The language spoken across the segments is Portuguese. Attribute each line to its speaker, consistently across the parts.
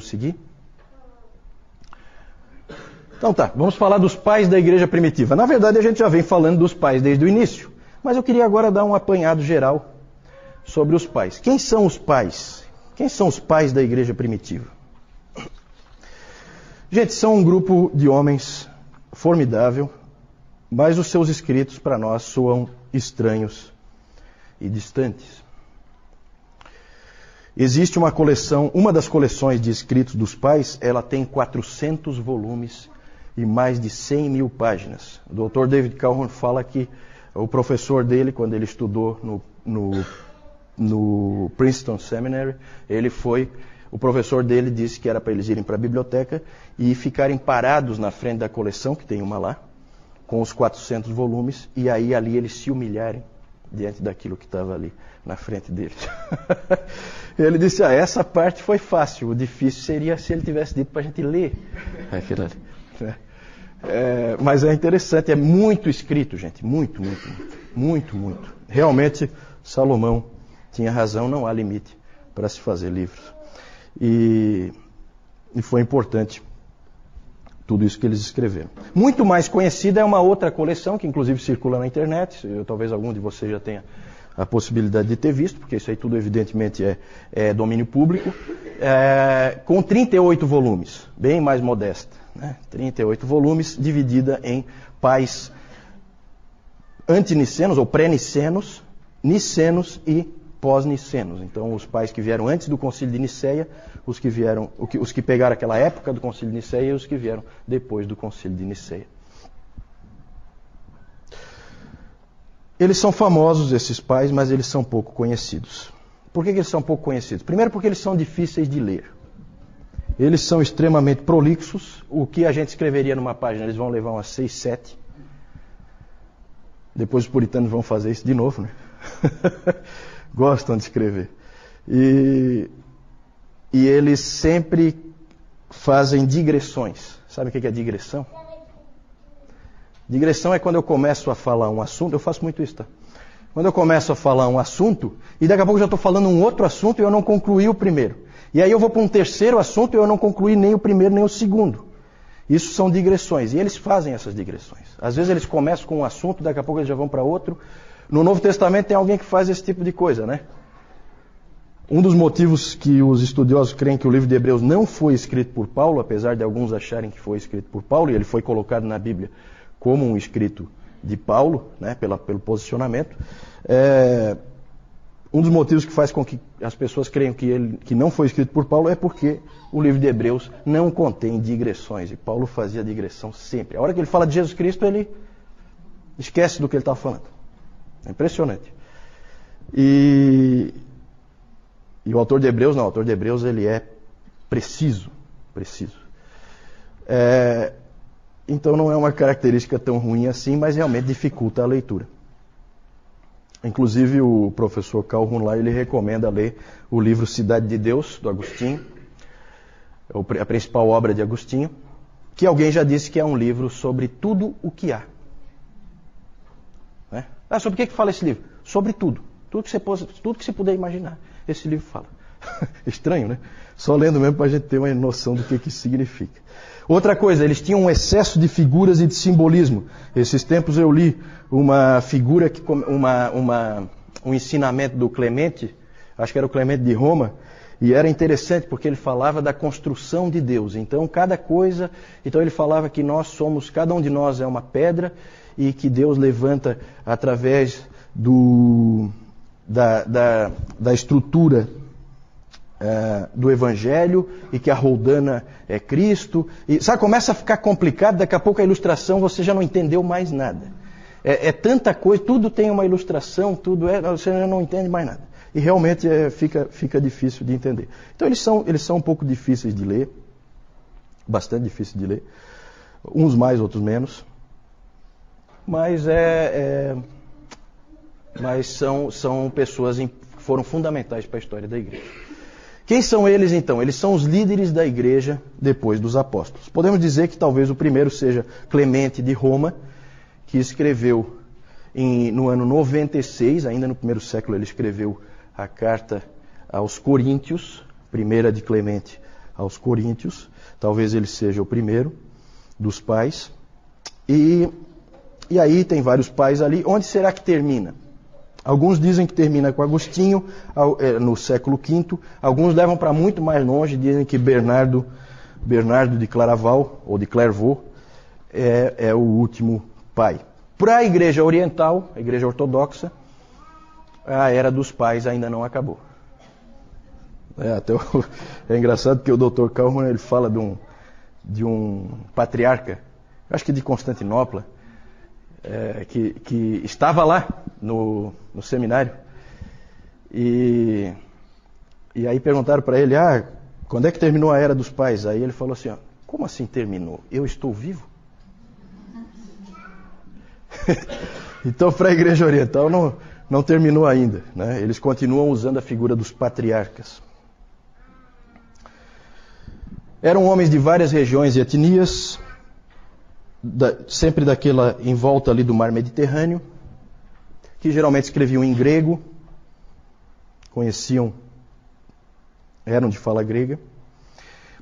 Speaker 1: Vamos seguir? Então tá, vamos falar dos pais da igreja primitiva. Na verdade, a gente já vem falando dos pais desde o início, mas eu queria agora dar um apanhado geral sobre os pais. Quem são os pais? Quem são os pais da igreja primitiva? Gente, são um grupo de homens formidável, mas os seus escritos para nós soam estranhos e distantes. Existe uma coleção, uma das coleções de escritos dos pais, ela tem 400 volumes e mais de 100 mil páginas. O Dr. David Calhoun fala que o professor dele, quando ele estudou no, no, no Princeton Seminary, ele foi, o professor dele disse que era para eles irem para a biblioteca e ficarem parados na frente da coleção, que tem uma lá, com os 400 volumes, e aí ali eles se humilharem diante daquilo que estava ali na frente deles. ele disse: ah, essa parte foi fácil, o difícil seria se ele tivesse dito para a gente ler aquilo ali. É, é, mas é interessante, é muito escrito, gente, muito, muito, muito, muito, muito. Realmente, Salomão tinha razão, não há limite para se fazer livros. E, e foi importante tudo isso que eles escreveram. Muito mais conhecida é uma outra coleção, que inclusive circula na internet, eu, talvez algum de vocês já tenha a possibilidade de ter visto, porque isso aí tudo evidentemente é, é domínio público, é, com 38 volumes, bem mais modesta. Né? 38 volumes, dividida em pais antinicenos ou pré-nicenos, nicenos e pós-nicenos. Então, os pais que vieram antes do concílio de Niceia, os que vieram, os que pegaram aquela época do concílio de Niceia e os que vieram depois do concílio de Niceia. Eles são famosos, esses pais, mas eles são pouco conhecidos. Por que, que eles são pouco conhecidos? Primeiro, porque eles são difíceis de ler. Eles são extremamente prolixos. O que a gente escreveria numa página, eles vão levar umas 6, 7. Depois os puritanos vão fazer isso de novo, né? gostam de escrever. E, e eles sempre fazem digressões. Sabe o que é digressão? Digressão é quando eu começo a falar um assunto, eu faço muito isso, tá? Quando eu começo a falar um assunto, e daqui a pouco eu já estou falando um outro assunto e eu não concluí o primeiro. E aí eu vou para um terceiro assunto e eu não concluí nem o primeiro nem o segundo. Isso são digressões. E eles fazem essas digressões. Às vezes eles começam com um assunto, daqui a pouco eles já vão para outro. No Novo Testamento tem alguém que faz esse tipo de coisa, né? Um dos motivos que os estudiosos creem que o livro de Hebreus não foi escrito por Paulo, apesar de alguns acharem que foi escrito por Paulo, e ele foi colocado na Bíblia como um escrito de Paulo, né, pela, pelo posicionamento, é, um dos motivos que faz com que as pessoas creiam que ele que não foi escrito por Paulo é porque o livro de Hebreus não contém digressões, e Paulo fazia digressão sempre. A hora que ele fala de Jesus Cristo, ele esquece do que ele estava falando. É impressionante. E, e, o autor de Hebreus, não, o autor de Hebreus ele é preciso, preciso. É, então não é uma característica tão ruim assim, mas realmente dificulta a leitura. Inclusive o professor Carl lá ele recomenda ler o livro Cidade de Deus do Agostinho, é a principal obra de Agostinho, que alguém já disse que é um livro sobre tudo o que há. Ah, sobre o que, que fala esse livro? Sobre tudo. Tudo que, você, tudo que você puder imaginar. Esse livro fala. Estranho, né? Só lendo mesmo para a gente ter uma noção do que, que significa. Outra coisa, eles tinham um excesso de figuras e de simbolismo. Esses tempos eu li uma figura, que, uma, uma, um ensinamento do Clemente, acho que era o Clemente de Roma, e era interessante porque ele falava da construção de Deus. Então, cada coisa. Então, ele falava que nós somos, cada um de nós é uma pedra e que Deus levanta através do, da, da, da estrutura uh, do Evangelho e que a roldana é Cristo. E, sabe, começa a ficar complicado, daqui a pouco a ilustração você já não entendeu mais nada. É, é tanta coisa, tudo tem uma ilustração, tudo é, você já não entende mais nada. E realmente é, fica, fica difícil de entender. Então eles são, eles são um pouco difíceis de ler, bastante difíceis de ler, uns mais, outros menos mas é, é mas são, são pessoas que foram fundamentais para a história da igreja. Quem são eles então? Eles são os líderes da igreja depois dos apóstolos. Podemos dizer que talvez o primeiro seja Clemente de Roma, que escreveu em, no ano 96, ainda no primeiro século, ele escreveu a carta aos Coríntios, primeira de Clemente aos Coríntios. Talvez ele seja o primeiro dos pais. E, e aí tem vários pais ali. Onde será que termina? Alguns dizem que termina com Agostinho é, no século V. Alguns levam para muito mais longe, dizem que Bernardo, Bernardo de Claraval ou de Clairvaux é, é o último pai. Para a Igreja Oriental, a Igreja Ortodoxa, a era dos pais ainda não acabou. É, até o, é engraçado que o Dr. Kalman ele fala de um, de um patriarca, acho que de Constantinopla, é, que, que estava lá no, no seminário. E, e aí perguntaram para ele, ah, quando é que terminou a era dos pais? Aí ele falou assim, ó, como assim terminou? Eu estou vivo? então, para a Igreja Oriental não, não terminou ainda. Né? Eles continuam usando a figura dos patriarcas. Eram homens de várias regiões e etnias, da, sempre daquela em volta ali do mar Mediterrâneo, que geralmente escreviam em grego, conheciam, eram de fala grega.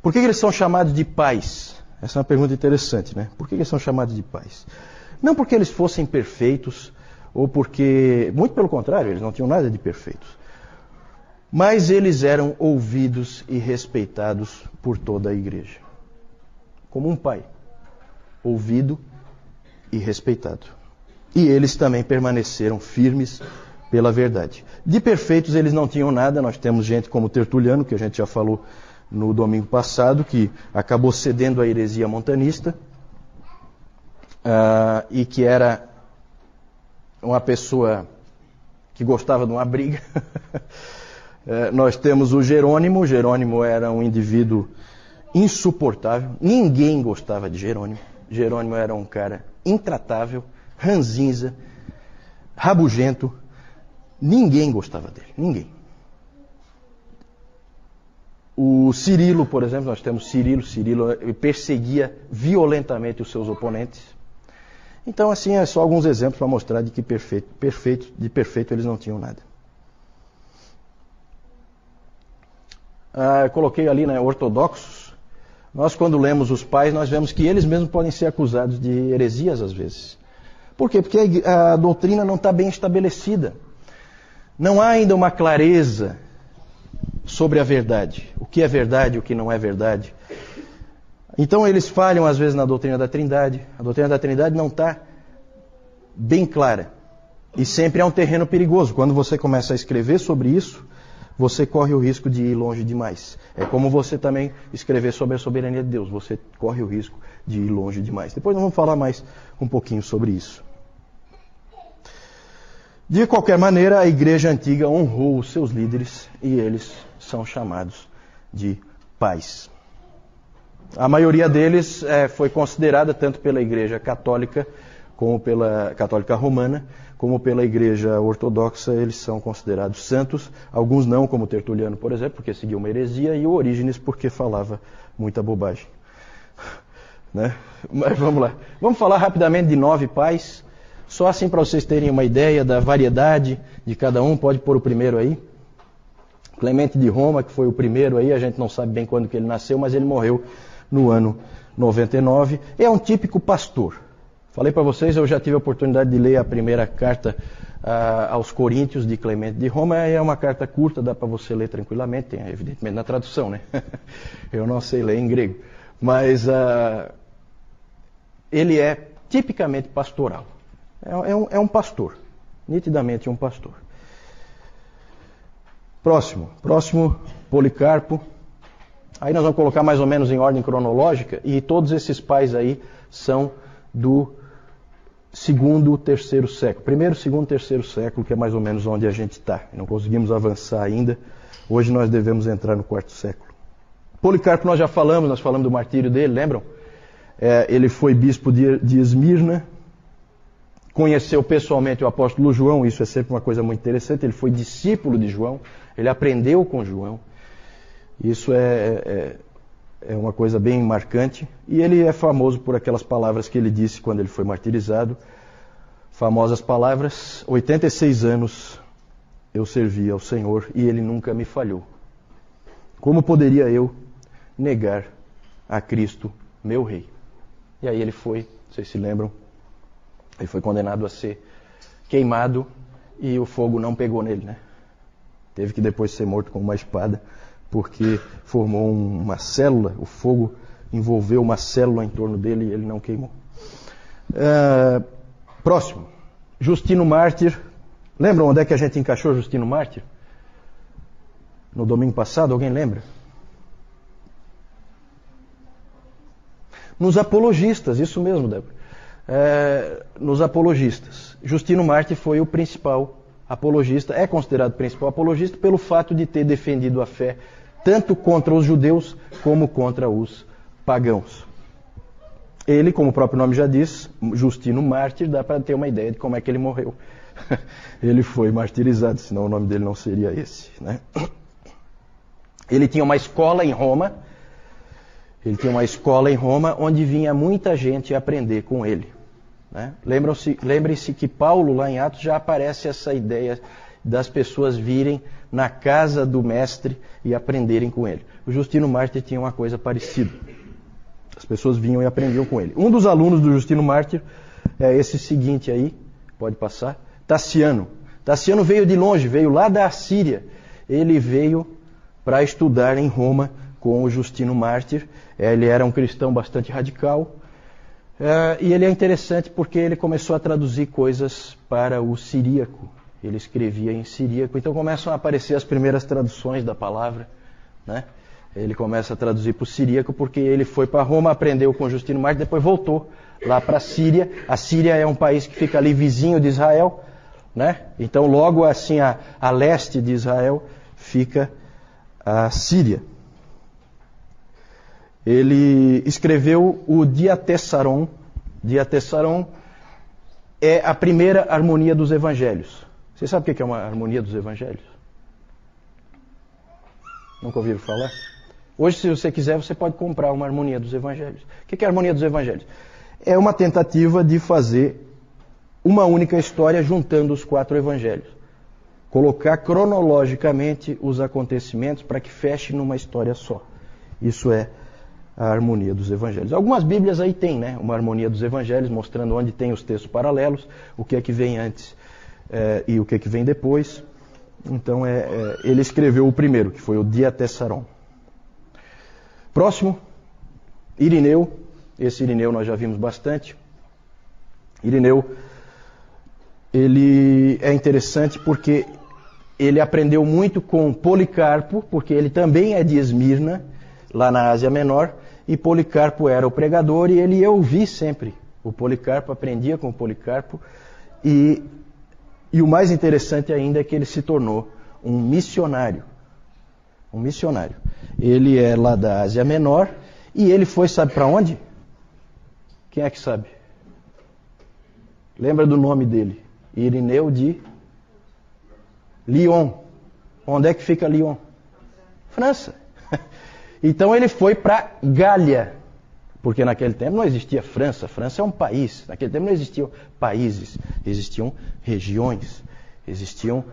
Speaker 1: Por que, que eles são chamados de pais? Essa é uma pergunta interessante, né? Por que, que eles são chamados de pais? Não porque eles fossem perfeitos, ou porque, muito pelo contrário, eles não tinham nada de perfeitos. Mas eles eram ouvidos e respeitados por toda a igreja. Como um pai, ouvido e respeitado. E eles também permaneceram firmes pela verdade. De perfeitos eles não tinham nada, nós temos gente como Tertuliano, que a gente já falou no domingo passado, que acabou cedendo à heresia montanista, uh, e que era uma pessoa que gostava de uma briga. uh, nós temos o Jerônimo. Jerônimo era um indivíduo insuportável. Ninguém gostava de Jerônimo. Jerônimo era um cara intratável, ranzinza, rabugento. Ninguém gostava dele. Ninguém. O Cirilo, por exemplo, nós temos Cirilo. Cirilo perseguia violentamente os seus oponentes. Então, assim, é só alguns exemplos para mostrar de que perfeito, perfeito, de perfeito eles não tinham nada. Ah, coloquei ali, né, ortodoxos. Nós, quando lemos os pais, nós vemos que eles mesmos podem ser acusados de heresias às vezes. Por quê? Porque a, a doutrina não está bem estabelecida. Não há ainda uma clareza sobre a verdade. O que é verdade, o que não é verdade. Então eles falham às vezes na doutrina da Trindade. A doutrina da Trindade não está bem clara. E sempre é um terreno perigoso. Quando você começa a escrever sobre isso, você corre o risco de ir longe demais. É como você também escrever sobre a soberania de Deus. Você corre o risco de ir longe demais. Depois nós vamos falar mais um pouquinho sobre isso. De qualquer maneira, a igreja antiga honrou os seus líderes e eles são chamados de pais. A maioria deles é, foi considerada tanto pela Igreja Católica como pela Católica Romana, como pela Igreja Ortodoxa, eles são considerados santos. Alguns não, como Tertuliano, por exemplo, porque seguiu uma heresia, e o Orígenes porque falava muita bobagem. Né? Mas vamos lá. Vamos falar rapidamente de nove pais, só assim para vocês terem uma ideia da variedade de cada um. Pode pôr o primeiro aí. Clemente de Roma, que foi o primeiro aí, a gente não sabe bem quando que ele nasceu, mas ele morreu no ano 99. É um típico pastor. Falei para vocês, eu já tive a oportunidade de ler a primeira carta uh, aos Coríntios de Clemente de Roma. É uma carta curta, dá para você ler tranquilamente, tem evidentemente na tradução, né? eu não sei ler em grego. Mas uh, ele é tipicamente pastoral. É, é, um, é um pastor, nitidamente um pastor. Próximo, próximo, Policarpo, Aí nós vamos colocar mais ou menos em ordem cronológica, e todos esses pais aí são do segundo, terceiro século. Primeiro, segundo, terceiro século, que é mais ou menos onde a gente está. Não conseguimos avançar ainda. Hoje nós devemos entrar no quarto século. Policarpo nós já falamos, nós falamos do martírio dele, lembram? É, ele foi bispo de, de Esmirna, conheceu pessoalmente o apóstolo João, isso é sempre uma coisa muito interessante. Ele foi discípulo de João, ele aprendeu com João. Isso é, é, é, uma coisa bem marcante. E ele é famoso por aquelas palavras que ele disse quando ele foi martirizado. Famosas palavras: 86 anos eu servi ao Senhor e ele nunca me falhou. Como poderia eu negar a Cristo, meu rei. E aí ele foi, vocês se lembram, ele foi condenado a ser queimado e o fogo não pegou nele, né? Teve que depois ser morto com uma espada, porque formou uma célula, o fogo envolveu uma célula em torno dele e ele não queimou. Uh, próximo, Justino Mártir. Lembram onde é que a gente encaixou Justino Mártir? No domingo passado, alguém lembra? Nos apologistas, isso mesmo, Débora. É, nos apologistas. Justino Marte foi o principal apologista, é considerado principal apologista pelo fato de ter defendido a fé tanto contra os judeus como contra os pagãos. Ele, como o próprio nome já diz, Justino Mártir, dá para ter uma ideia de como é que ele morreu. ele foi martirizado, senão o nome dele não seria esse. Né? Ele tinha uma escola em Roma, ele tinha uma escola em Roma onde vinha muita gente aprender com ele. Né? Lembrem-se que Paulo, lá em Atos, já aparece essa ideia das pessoas virem na casa do mestre e aprenderem com ele. O Justino Mártir tinha uma coisa parecida. As pessoas vinham e aprendiam com ele. Um dos alunos do Justino Mártir é esse seguinte aí, pode passar, Tassiano. Tassiano veio de longe, veio lá da Síria. Ele veio para estudar em Roma com o Justino Mártir. Ele era um cristão bastante radical, é, e ele é interessante porque ele começou a traduzir coisas para o siríaco. Ele escrevia em siríaco, então começam a aparecer as primeiras traduções da palavra. Né? Ele começa a traduzir para o siríaco porque ele foi para Roma, aprendeu com Justino Marte, depois voltou lá para a Síria. A Síria é um país que fica ali vizinho de Israel. Né? Então, logo assim, a, a leste de Israel fica a Síria ele escreveu o Diatessaron. Diatessaron é a primeira harmonia dos evangelhos. Você sabe o que é uma harmonia dos evangelhos? Nunca ouviram falar? Hoje, se você quiser, você pode comprar uma harmonia dos evangelhos. O que é a harmonia dos evangelhos? É uma tentativa de fazer uma única história juntando os quatro evangelhos. Colocar cronologicamente os acontecimentos para que feche numa história só. Isso é a harmonia dos evangelhos. Algumas Bíblias aí tem, né? Uma harmonia dos evangelhos, mostrando onde tem os textos paralelos, o que é que vem antes é, e o que que vem depois. Então, é, é, ele escreveu o primeiro, que foi o Diatessaron. Próximo, Irineu. Esse Irineu nós já vimos bastante. Irineu, ele é interessante porque ele aprendeu muito com Policarpo, porque ele também é de Esmirna, lá na Ásia Menor, e Policarpo era o pregador e ele ia ouvir sempre. O Policarpo aprendia com o Policarpo e, e o mais interessante ainda é que ele se tornou um missionário. Um missionário. Ele é lá da Ásia Menor e ele foi, sabe para onde? Quem é que sabe? Lembra do nome dele? Irineu de Lyon. Onde é que fica Lyon? França. Então ele foi para Gália, porque naquele tempo não existia França. França é um país. Naquele tempo não existiam países, existiam regiões, existiam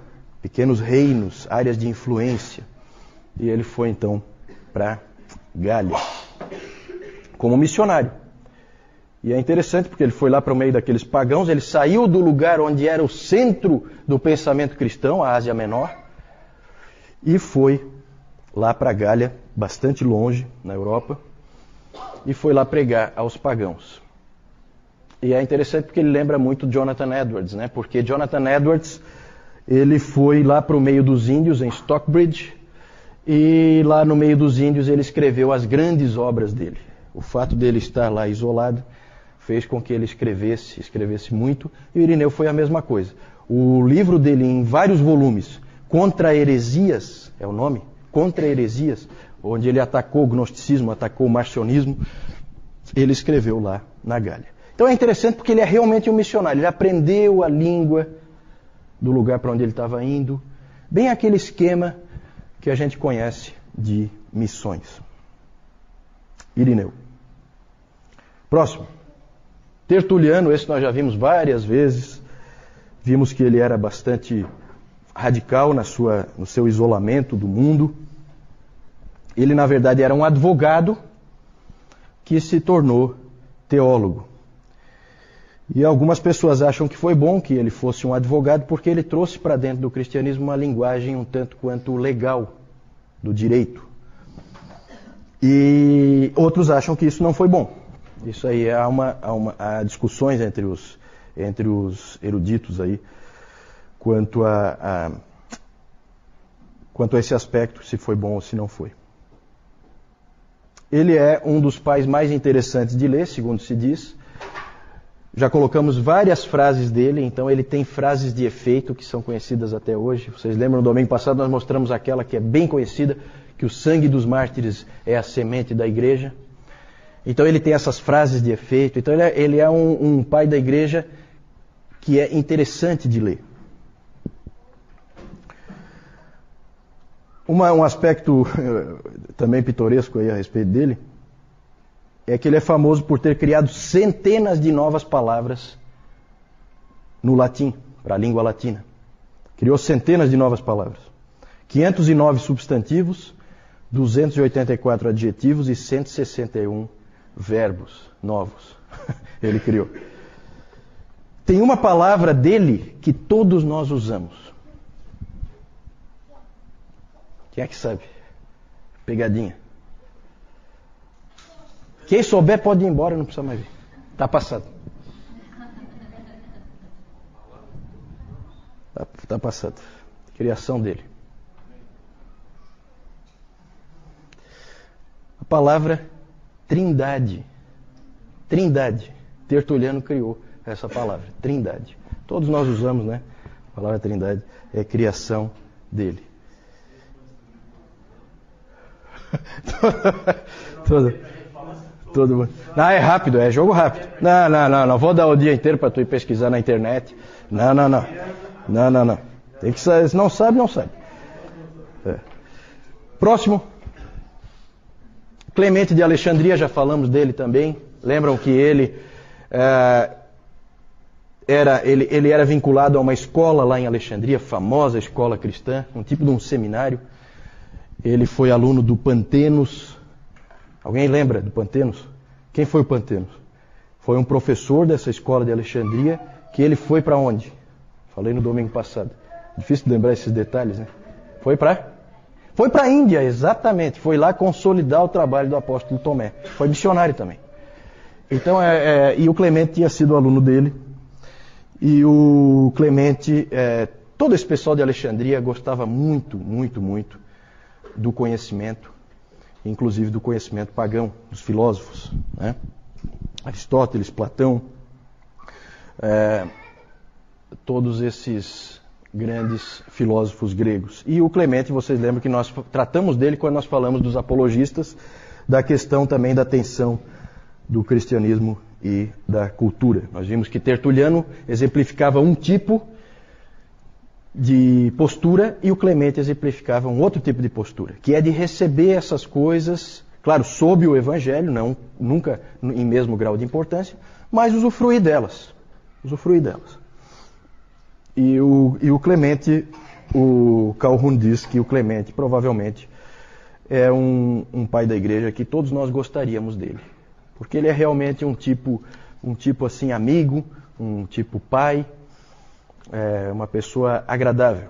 Speaker 1: pequenos reinos, áreas de influência. E ele foi então para Gália como missionário. E é interessante porque ele foi lá para o meio daqueles pagãos, ele saiu do lugar onde era o centro do pensamento cristão, a Ásia Menor, e foi lá para Gália, bastante longe, na Europa, e foi lá pregar aos pagãos. E é interessante porque ele lembra muito Jonathan Edwards, né? Porque Jonathan Edwards, ele foi lá para o meio dos índios, em Stockbridge, e lá no meio dos índios ele escreveu as grandes obras dele. O fato dele estar lá isolado fez com que ele escrevesse, escrevesse muito, e o Irineu foi a mesma coisa. O livro dele, em vários volumes, Contra Heresias, é o nome, contra heresias, onde ele atacou o gnosticismo, atacou o marcionismo, ele escreveu lá na Gália. Então é interessante porque ele é realmente um missionário. Ele aprendeu a língua do lugar para onde ele estava indo, bem aquele esquema que a gente conhece de missões. Irineu. Próximo. Tertuliano, esse nós já vimos várias vezes. Vimos que ele era bastante radical na sua, no seu isolamento do mundo. Ele, na verdade, era um advogado que se tornou teólogo. E algumas pessoas acham que foi bom que ele fosse um advogado porque ele trouxe para dentro do cristianismo uma linguagem um tanto quanto legal do direito. E outros acham que isso não foi bom. Isso aí há, uma, há, uma, há discussões entre os, entre os eruditos aí quanto a, a, quanto a esse aspecto, se foi bom ou se não foi. Ele é um dos pais mais interessantes de ler, segundo se diz. Já colocamos várias frases dele, então ele tem frases de efeito que são conhecidas até hoje. Vocês lembram, no domingo passado nós mostramos aquela que é bem conhecida, que o sangue dos mártires é a semente da igreja. Então ele tem essas frases de efeito. Então ele é, ele é um, um pai da igreja que é interessante de ler. Uma, um aspecto também pitoresco aí a respeito dele é que ele é famoso por ter criado centenas de novas palavras no latim, para a língua latina. Criou centenas de novas palavras. 509 substantivos, 284 adjetivos e 161 verbos novos. ele criou. Tem uma palavra dele que todos nós usamos. Quem é que sabe? Pegadinha. Quem souber pode ir embora, não precisa mais vir. Está passado. Está tá passado. Criação dele. A palavra trindade. Trindade. Tertuliano criou essa palavra, trindade. Todos nós usamos, né? A palavra trindade é criação dele. Todo. Todo mundo. Não, é rápido, é jogo rápido. Não, não, não, não. Vou dar o dia inteiro para tu ir pesquisar na internet. Não, não, não. Não, não, não. Tem que saber. Se não sabe, não sabe. É. Próximo. Clemente de Alexandria, já falamos dele também. Lembram que ele é, era, ele, ele era vinculado a uma escola lá em Alexandria, famosa escola cristã, um tipo de um seminário. Ele foi aluno do Pantenos, Alguém lembra do Pantenos? Quem foi o Pantenos? Foi um professor dessa escola de Alexandria que ele foi para onde? Falei no domingo passado. Difícil lembrar esses detalhes, né? Foi para? Foi para a Índia, exatamente. Foi lá consolidar o trabalho do apóstolo Tomé. Foi missionário também. Então, é, é, e o Clemente tinha sido aluno dele. E o Clemente, é, todo esse pessoal de Alexandria gostava muito, muito, muito do conhecimento inclusive do conhecimento pagão, dos filósofos. Né? Aristóteles, Platão, é, todos esses grandes filósofos gregos. E o Clemente, vocês lembram que nós tratamos dele quando nós falamos dos apologistas, da questão também da tensão do cristianismo e da cultura. Nós vimos que Tertuliano exemplificava um tipo de postura e o Clemente exemplificava um outro tipo de postura, que é de receber essas coisas, claro, sob o Evangelho, não nunca em mesmo grau de importância, mas usufruir delas, usufruir delas. E o, e o Clemente, o Calhoun diz que o Clemente provavelmente é um, um pai da igreja que todos nós gostaríamos dele, porque ele é realmente um tipo, um tipo assim amigo, um tipo pai, é, uma pessoa agradável.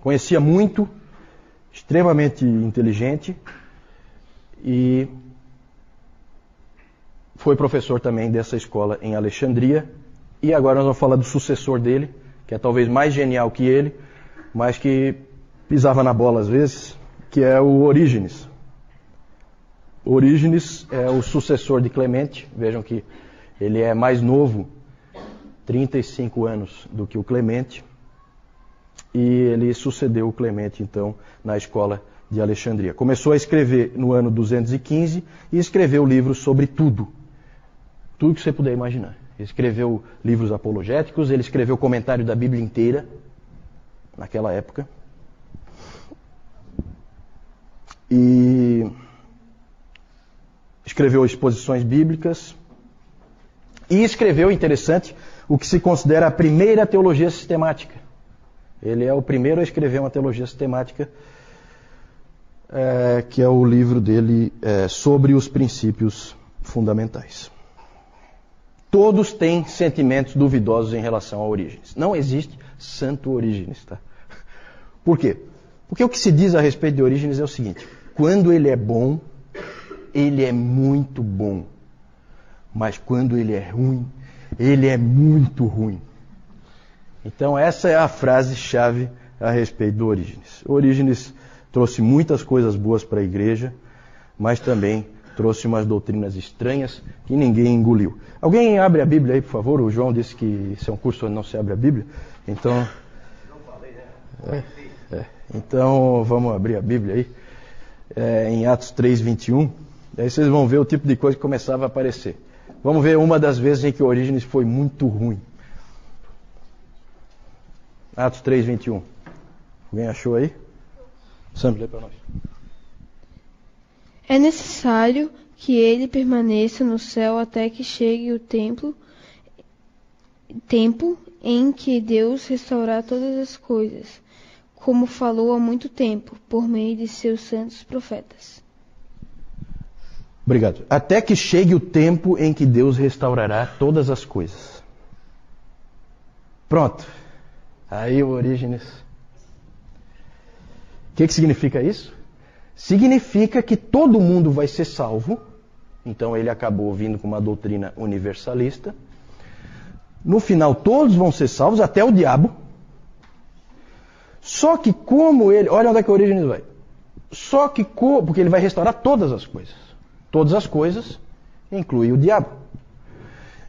Speaker 1: Conhecia muito, extremamente inteligente e foi professor também dessa escola em Alexandria. E agora nós vamos falar do sucessor dele, que é talvez mais genial que ele, mas que pisava na bola às vezes, que é o Orígenes. Orígenes é o sucessor de Clemente. Vejam que ele é mais novo 35 anos do que o Clemente, e ele sucedeu o Clemente, então, na escola de Alexandria. Começou a escrever no ano 215 e escreveu livros sobre tudo. Tudo que você puder imaginar. Escreveu livros apologéticos, ele escreveu comentário da Bíblia inteira, naquela época. E escreveu exposições bíblicas. E escreveu, interessante, o que se considera a primeira teologia sistemática. Ele é o primeiro a escrever uma teologia sistemática é, que é o livro dele é, sobre os princípios fundamentais. Todos têm sentimentos duvidosos em relação a Orígenes. Não existe santo Orígenes, tá? Por quê? Porque o que se diz a respeito de Orígenes é o seguinte: quando ele é bom, ele é muito bom. Mas quando ele é ruim, ele é muito ruim. Então, essa é a frase-chave a respeito do Orígenes. Orígenes trouxe muitas coisas boas para a igreja, mas também trouxe umas doutrinas estranhas que ninguém engoliu. Alguém abre a Bíblia aí, por favor? O João disse que isso é um curso onde não se abre a Bíblia. Então. É, é. Então, vamos abrir a Bíblia aí. É, em Atos 3, 21. Aí vocês vão ver o tipo de coisa que começava a aparecer. Vamos ver uma das vezes em que Orígenes foi muito ruim. Atos 3, 21. Alguém achou aí? Sam, lê para nós.
Speaker 2: É necessário que ele permaneça no céu até que chegue o templo, tempo em que Deus restaurar todas as coisas, como falou há muito tempo, por meio de seus santos profetas.
Speaker 1: Obrigado. Até que chegue o tempo em que Deus restaurará todas as coisas. Pronto. Aí o Orígenes. O que, que significa isso? significa que todo mundo vai ser salvo. Então ele acabou vindo com uma doutrina universalista. No final, todos vão ser salvos, até o diabo. Só que como ele. Olha onde é que a origem vai. Só que. Porque ele vai restaurar todas as coisas. Todas as coisas, inclui o diabo.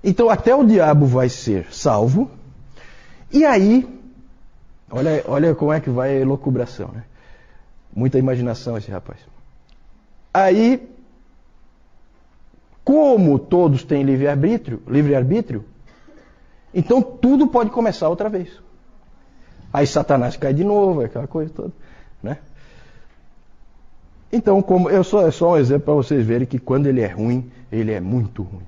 Speaker 1: Então até o diabo vai ser salvo. E aí. Olha, olha como é que vai a elucubração, né? Muita imaginação esse rapaz. Aí, como todos têm livre-arbítrio, livre-arbítrio, então tudo pode começar outra vez. Aí Satanás cai de novo, aquela coisa toda, né? Então, como eu só é só um exemplo para vocês verem que quando ele é ruim, ele é muito ruim.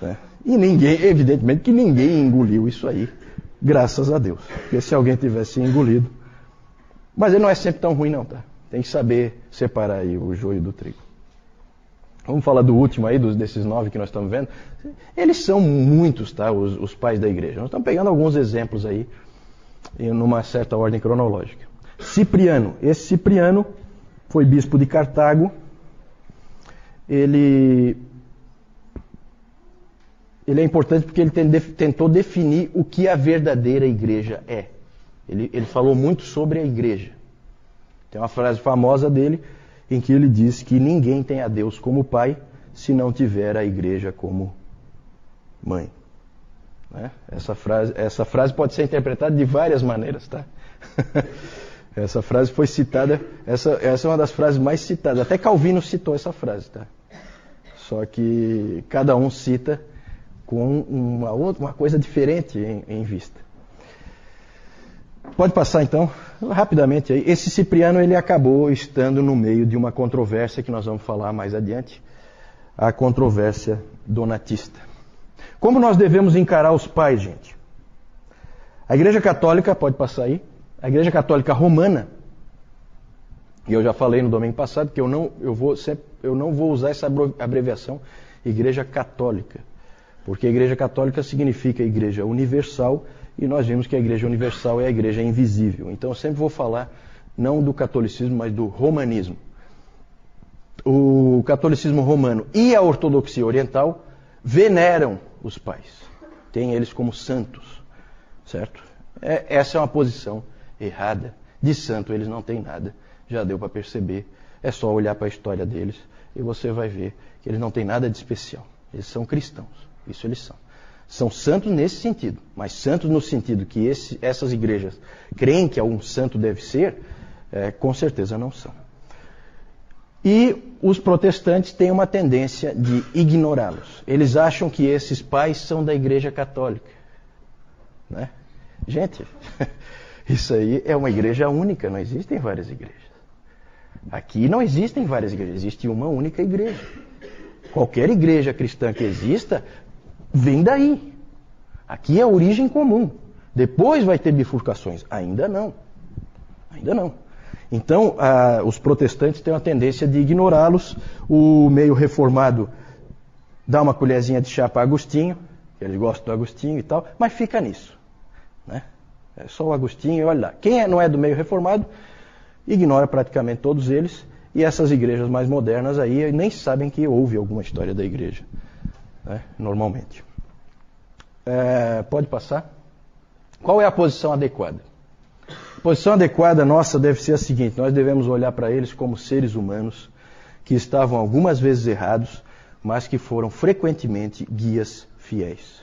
Speaker 1: Né? E ninguém, evidentemente que ninguém engoliu isso aí, graças a Deus. Porque se alguém tivesse engolido, mas ele não é sempre tão ruim, não, tá? Tem que saber separar aí o joio do trigo. Vamos falar do último aí, dos, desses nove que nós estamos vendo. Eles são muitos, tá? Os, os pais da igreja. Nós estamos pegando alguns exemplos aí, numa certa ordem cronológica. Cipriano. Esse Cipriano foi bispo de Cartago. Ele, ele é importante porque ele tentou definir o que a verdadeira igreja é. Ele, ele falou muito sobre a igreja. Tem uma frase famosa dele em que ele diz que ninguém tem a Deus como pai se não tiver a igreja como mãe. Né? Essa, frase, essa frase pode ser interpretada de várias maneiras, tá? essa frase foi citada, essa, essa é uma das frases mais citadas. Até Calvino citou essa frase, tá? Só que cada um cita com uma, outra, uma coisa diferente em, em vista. Pode passar então, rapidamente aí. Esse Cipriano ele acabou estando no meio de uma controvérsia que nós vamos falar mais adiante, a controvérsia donatista. Como nós devemos encarar os pais, gente? A Igreja Católica, pode passar aí, a Igreja Católica Romana, e eu já falei no domingo passado que eu não, eu vou, eu não vou usar essa abreviação Igreja Católica, porque a Igreja Católica significa Igreja Universal e nós vimos que a igreja universal é a igreja invisível. Então eu sempre vou falar não do catolicismo, mas do romanismo. O catolicismo romano e a ortodoxia oriental veneram os pais, têm eles como santos, certo? É, essa é uma posição errada. De santo eles não têm nada, já deu para perceber. É só olhar para a história deles e você vai ver que eles não têm nada de especial. Eles são cristãos, isso eles são são santos nesse sentido, mas santos no sentido que esse, essas igrejas creem que algum santo deve ser, é, com certeza não são. E os protestantes têm uma tendência de ignorá-los. Eles acham que esses pais são da igreja católica. Né? Gente, isso aí é uma igreja única, não existem várias igrejas. Aqui não existem várias igrejas, existe uma única igreja. Qualquer igreja cristã que exista vem daí. Aqui é a origem comum. Depois vai ter bifurcações. Ainda não. Ainda não. Então, os protestantes têm uma tendência de ignorá-los. O meio reformado dá uma colherzinha de chá para Agostinho, eles gostam do Agostinho e tal, mas fica nisso. Né? É só o Agostinho, olha lá. Quem é, não é do meio reformado, ignora praticamente todos eles. E essas igrejas mais modernas aí nem sabem que houve alguma história da igreja, né? normalmente. É, pode passar? Qual é a posição adequada? A posição adequada nossa deve ser a seguinte: nós devemos olhar para eles como seres humanos que estavam algumas vezes errados, mas que foram frequentemente guias fiéis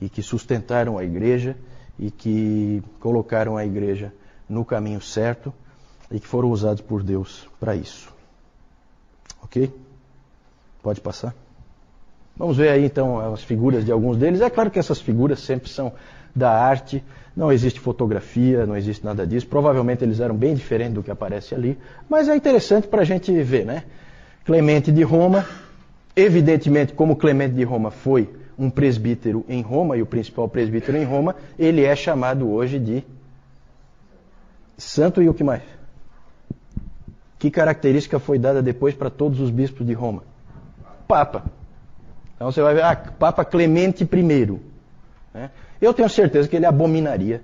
Speaker 1: e que sustentaram a igreja e que colocaram a igreja no caminho certo e que foram usados por Deus para isso. Ok? Pode passar? Vamos ver aí então as figuras de alguns deles. É claro que essas figuras sempre são da arte, não existe fotografia, não existe nada disso. Provavelmente eles eram bem diferentes do que aparece ali, mas é interessante para a gente ver, né? Clemente de Roma, evidentemente, como Clemente de Roma foi um presbítero em Roma, e o principal presbítero em Roma, ele é chamado hoje de santo e o que mais? Que característica foi dada depois para todos os bispos de Roma? Papa. Então você vai ver, ah, Papa Clemente I. Né? Eu tenho certeza que ele abominaria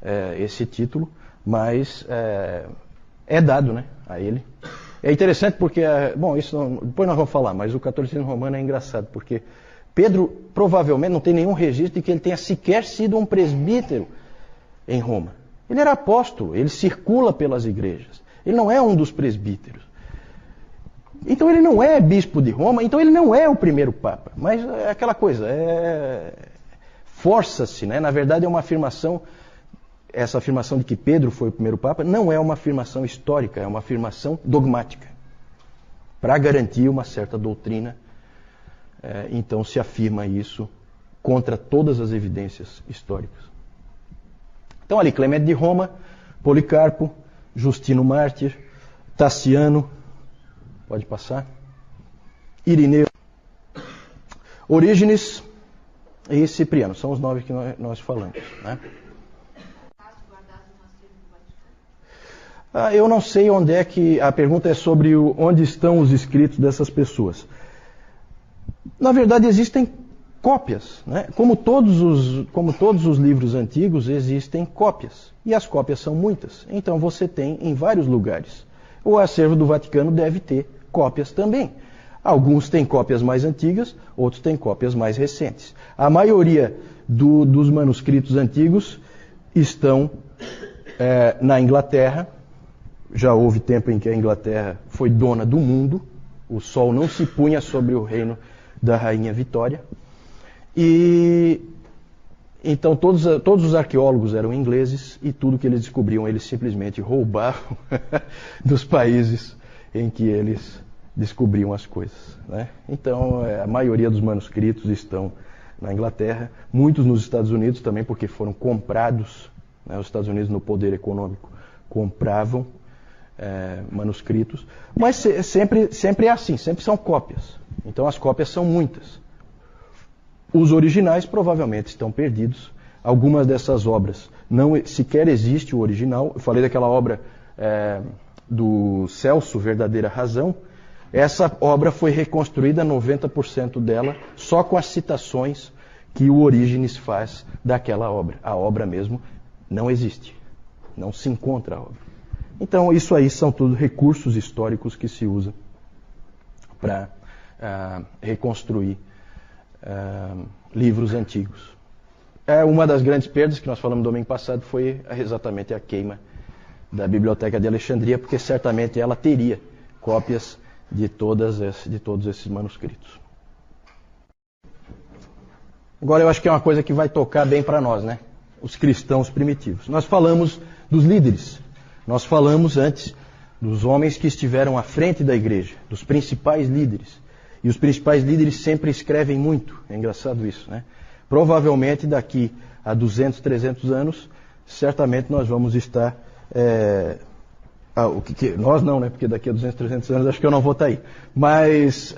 Speaker 1: é, esse título, mas é, é, dado né, a ele. É interessante porque, é, bom, isso não, depois nós vamos falar, mas o catolicismo romano é engraçado, porque Pedro provavelmente não tem nenhum registro de que ele tenha sequer sido um presbítero em Roma. Ele era apóstolo, ele circula pelas igrejas. Ele não é um dos presbíteros. Então ele não é bispo de Roma, então ele não é o primeiro papa. Mas é aquela coisa, é... força-se, né? Na verdade é uma afirmação, essa afirmação de que Pedro foi o primeiro papa, não é uma afirmação histórica, é uma afirmação dogmática. Para garantir uma certa doutrina, é, então se afirma isso contra todas as evidências históricas. Então ali, Clemente de Roma, Policarpo, Justino Mártir, Tassiano, pode passar, Irineu, Orígenes e Cipriano, são os nove que nós, falamos. Né? Ah, eu não sei onde é que. A pergunta é sobre o, onde estão os escritos dessas pessoas. Na verdade, existem cópias. Né? Como, todos os, como todos os livros antigos, existem cópias. E as cópias são muitas. Então você tem em vários lugares. O acervo do Vaticano deve ter cópias também. Alguns têm cópias mais antigas, outros têm cópias mais recentes. A maioria do, dos manuscritos antigos estão é, na Inglaterra. Já houve tempo em que a Inglaterra foi dona do mundo. O sol não se punha sobre o reino da rainha Vitória. E então todos, todos os arqueólogos eram ingleses e tudo que eles descobriam eles simplesmente roubavam dos países em que eles descobriam as coisas. Né? Então é, a maioria dos manuscritos estão na Inglaterra, muitos nos Estados Unidos também porque foram comprados. Né? Os Estados Unidos no poder econômico compravam é, manuscritos, mas sempre, sempre é assim, sempre são cópias. Então as cópias são muitas. Os originais provavelmente estão perdidos. Algumas dessas obras não sequer existe o original. Eu falei daquela obra é, do Celso, Verdadeira Razão. Essa obra foi reconstruída, 90% dela, só com as citações que o Orígenes faz daquela obra. A obra mesmo não existe. Não se encontra a obra. Então, isso aí são tudo recursos históricos que se usam para uh, reconstruir uh, livros antigos. É uma das grandes perdas que nós falamos domingo passado foi exatamente a queima da Biblioteca de Alexandria, porque certamente ela teria cópias de, todas de todos esses manuscritos. Agora eu acho que é uma coisa que vai tocar bem para nós, né? Os cristãos primitivos. Nós falamos dos líderes. Nós falamos antes dos homens que estiveram à frente da igreja, dos principais líderes. E os principais líderes sempre escrevem muito. É engraçado isso, né? Provavelmente daqui a 200, 300 anos, certamente nós vamos estar. É... Ah, o que, que... Nós não, né? Porque daqui a 200, 300 anos acho que eu não vou estar aí. Mas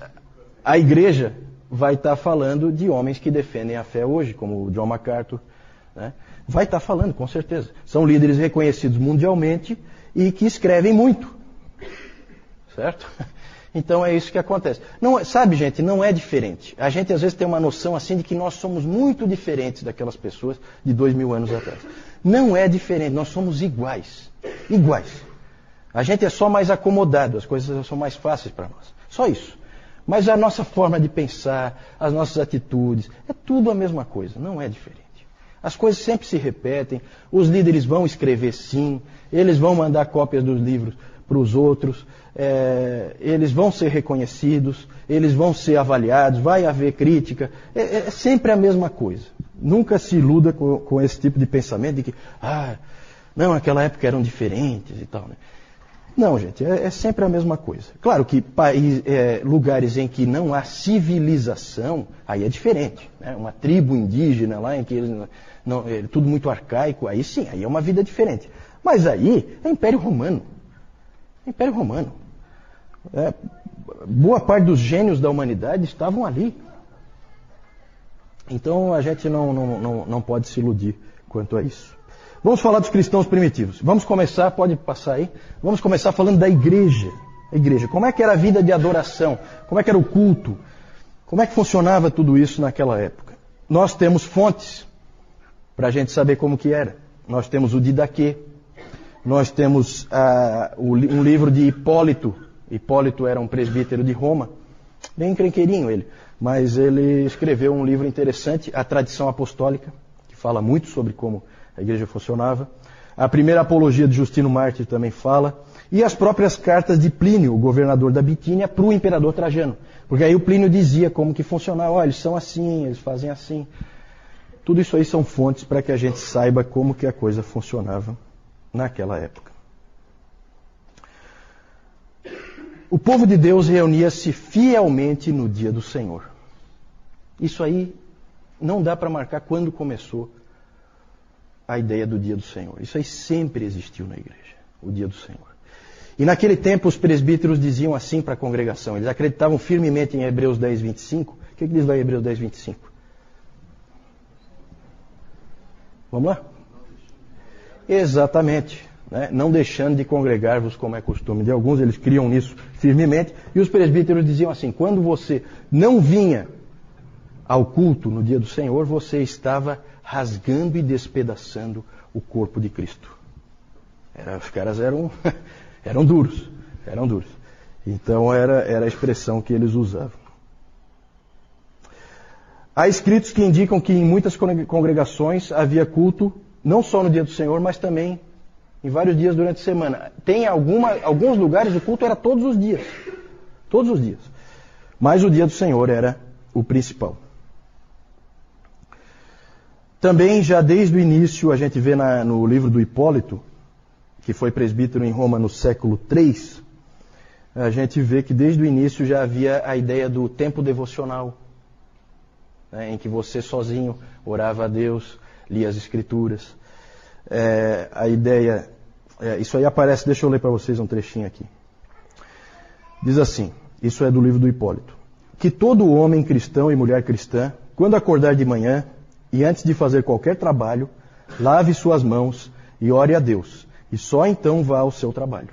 Speaker 1: a igreja vai estar falando de homens que defendem a fé hoje, como John MacArthur, Né? Vai estar falando, com certeza. São líderes reconhecidos mundialmente e que escrevem muito. Certo? Então é isso que acontece. Não, é, sabe, gente, não é diferente. A gente às vezes tem uma noção assim de que nós somos muito diferentes daquelas pessoas de dois mil anos atrás. Não é diferente, nós somos iguais. Iguais. A gente é só mais acomodado, as coisas são mais fáceis para nós. Só isso. Mas a nossa forma de pensar, as nossas atitudes, é tudo a mesma coisa, não é diferente. As coisas sempre se repetem, os líderes vão escrever sim, eles vão mandar cópias dos livros para os outros, é, eles vão ser reconhecidos, eles vão ser avaliados, vai haver crítica. É, é, é sempre a mesma coisa. Nunca se iluda com, com, esse tipo de pensamento de que, ah, não, naquela época eram diferentes e tal. Né? Não, gente, é, é, sempre a mesma coisa. Claro que país, é, lugares em que não há civilização, aí é diferente. Né? Uma tribo indígena lá em que eles, não, é tudo muito arcaico, aí sim, aí é uma vida diferente. Mas aí é Império Romano. Império Romano. É, boa parte dos gênios da humanidade estavam ali. Então a gente não, não, não, não pode se iludir quanto a isso. Vamos falar dos cristãos primitivos. Vamos começar, pode passar aí. Vamos começar falando da igreja. A igreja. Como é que era a vida de adoração? Como é que era o culto? Como é que funcionava tudo isso naquela época? Nós temos fontes para a gente saber como que era. Nós temos o Didaquê. Nós temos ah, um livro de Hipólito, Hipólito era um presbítero de Roma, bem encrenqueirinho ele, mas ele escreveu um livro interessante, A Tradição Apostólica, que fala muito sobre como a igreja funcionava. A primeira apologia de Justino Mártir também fala. E as próprias cartas de Plínio, o governador da Bitínia, para o imperador Trajano. Porque aí o Plínio dizia como que funcionava. Olha, eles são assim, eles fazem assim. Tudo isso aí são fontes para que a gente saiba como que a coisa funcionava naquela época. o povo de Deus reunia-se fielmente no dia do Senhor. Isso aí não dá para marcar quando começou a ideia do dia do Senhor. Isso aí sempre existiu na igreja, o dia do Senhor. E naquele tempo os presbíteros diziam assim para a congregação, eles acreditavam firmemente em Hebreus 10, 25. O que, que diz lá em Hebreus 10, 25? Vamos lá? Exatamente né, não deixando de congregar-vos como é costume de alguns, eles criam nisso firmemente, e os presbíteros diziam assim: quando você não vinha ao culto no dia do Senhor, você estava rasgando e despedaçando o corpo de Cristo. Era, os caras eram, eram duros, eram duros. Então era, era a expressão que eles usavam. Há escritos que indicam que em muitas congregações havia culto, não só no dia do Senhor, mas também em vários dias durante a semana. Tem alguma, alguns lugares o culto era todos os dias. Todos os dias. Mas o dia do Senhor era o principal. Também, já desde o início, a gente vê na, no livro do Hipólito, que foi presbítero em Roma no século III, a gente vê que desde o início já havia a ideia do tempo devocional, né, em que você sozinho orava a Deus, lia as Escrituras. É, a ideia é, isso aí aparece, deixa eu ler para vocês um trechinho aqui. Diz assim: Isso é do livro do Hipólito. Que todo homem cristão e mulher cristã, quando acordar de manhã e antes de fazer qualquer trabalho, lave suas mãos e ore a Deus, e só então vá ao seu trabalho.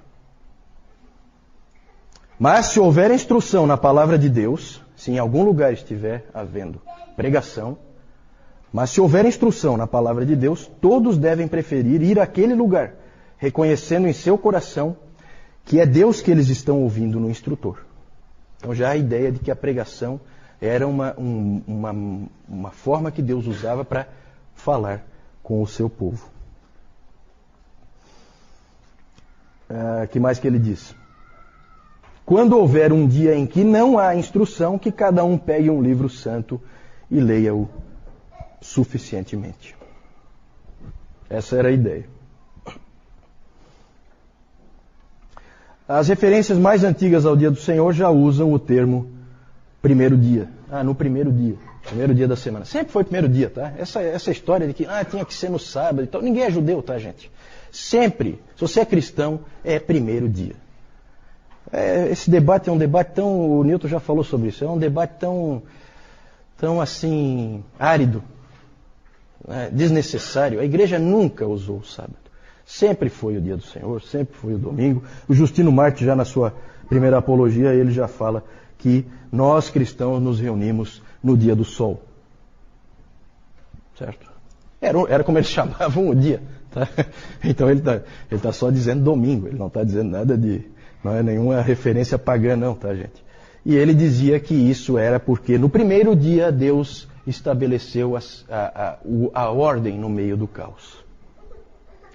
Speaker 1: Mas se houver instrução na palavra de Deus, se em algum lugar estiver havendo pregação, mas se houver instrução na palavra de Deus, todos devem preferir ir àquele lugar reconhecendo em seu coração que é Deus que eles estão ouvindo no instrutor. Então já a ideia de que a pregação era uma, um, uma, uma forma que Deus usava para falar com o seu povo. Uh, que mais que ele diz? Quando houver um dia em que não há instrução, que cada um pegue um livro santo e leia-o suficientemente. Essa era a ideia. As referências mais antigas ao dia do Senhor já usam o termo primeiro dia. Ah, no primeiro dia. Primeiro dia da semana. Sempre foi primeiro dia, tá? Essa, essa história de que ah, tinha que ser no sábado. Então, ninguém é judeu, tá, gente? Sempre, se você é cristão, é primeiro dia. É, esse debate é um debate tão. O Newton já falou sobre isso. É um debate tão. tão assim. árido. né, desnecessário. A igreja nunca usou o sábado. Sempre foi o dia do Senhor, sempre foi o domingo. O Justino Marte, já na sua primeira apologia, ele já fala que nós cristãos nos reunimos no dia do sol. Certo? Era, era como eles chamavam o dia. Tá? Então ele está ele tá só dizendo domingo, ele não está dizendo nada de. Não é nenhuma referência pagã, não, tá, gente? E ele dizia que isso era porque no primeiro dia Deus estabeleceu a, a, a, a ordem no meio do caos.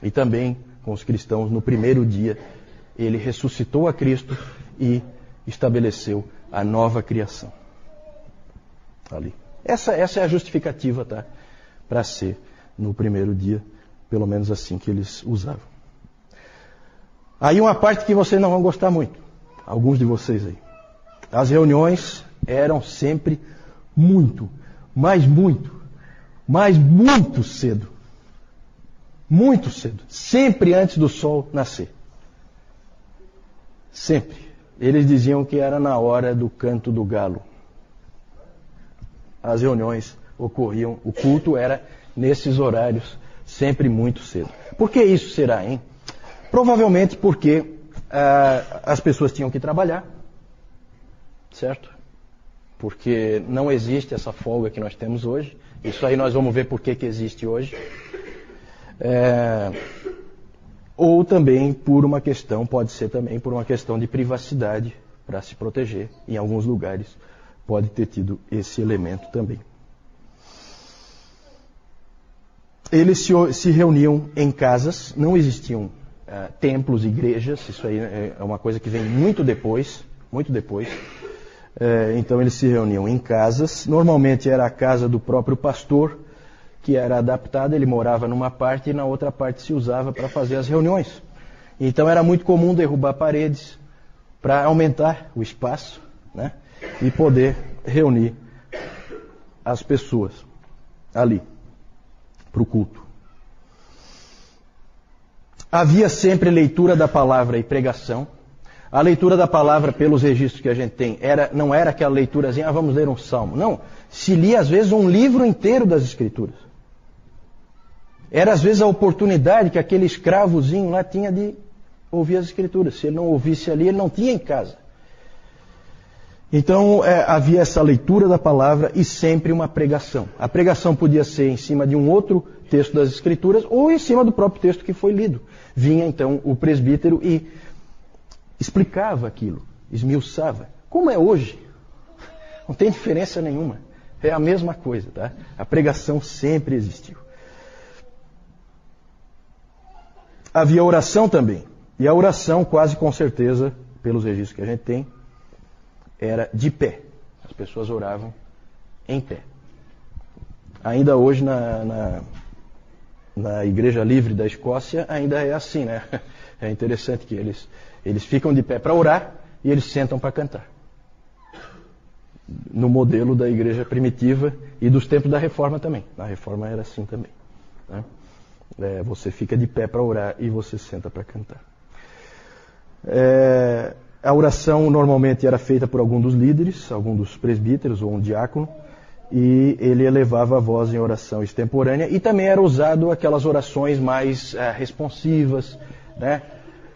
Speaker 1: E também com os cristãos, no primeiro dia, ele ressuscitou a Cristo e estabeleceu a nova criação. Ali. Essa, essa é a justificativa, tá? Para ser no primeiro dia, pelo menos assim que eles usavam. Aí uma parte que vocês não vão gostar muito, alguns de vocês aí. As reuniões eram sempre muito, mas muito, mas muito cedo. Muito cedo. Sempre antes do sol nascer. Sempre. Eles diziam que era na hora do canto do galo. As reuniões ocorriam, o culto era nesses horários, sempre muito cedo. Por que isso será, hein? Provavelmente porque ah, as pessoas tinham que trabalhar, certo? Porque não existe essa folga que nós temos hoje. Isso aí nós vamos ver por que, que existe hoje. É, ou também por uma questão, pode ser também por uma questão de privacidade para se proteger. Em alguns lugares pode ter tido esse elemento também. Eles se, se reuniam em casas, não existiam uh, templos, igrejas, isso aí é uma coisa que vem muito depois, muito depois. Uh, então eles se reuniam em casas, normalmente era a casa do próprio pastor, que era adaptada, ele morava numa parte e na outra parte se usava para fazer as reuniões. Então era muito comum derrubar paredes para aumentar o espaço né, e poder reunir as pessoas ali para o culto. Havia sempre leitura da palavra e pregação. A leitura da palavra, pelos registros que a gente tem, era, não era aquela leiturazinha, ah, vamos ler um salmo. Não. Se lia, às vezes, um livro inteiro das Escrituras. Era, às vezes, a oportunidade que aquele escravozinho lá tinha de ouvir as Escrituras. Se ele não ouvisse ali, ele não tinha em casa. Então é, havia essa leitura da palavra e sempre uma pregação. A pregação podia ser em cima de um outro texto das Escrituras ou em cima do próprio texto que foi lido. Vinha então o presbítero e explicava aquilo, esmiuçava. Como é hoje? Não tem diferença nenhuma. É a mesma coisa, tá? A pregação sempre existiu. Havia oração também. E a oração, quase com certeza, pelos registros que a gente tem, era de pé. As pessoas oravam em pé. Ainda hoje na, na, na Igreja Livre da Escócia ainda é assim, né? É interessante que eles, eles ficam de pé para orar e eles sentam para cantar. No modelo da igreja primitiva e dos tempos da reforma também. Na reforma era assim também. Né? É, você fica de pé para orar e você senta para cantar. É, a oração normalmente era feita por algum dos líderes, algum dos presbíteros ou um diácono, e ele elevava a voz em oração extemporânea e também era usado aquelas orações mais é, responsivas, né?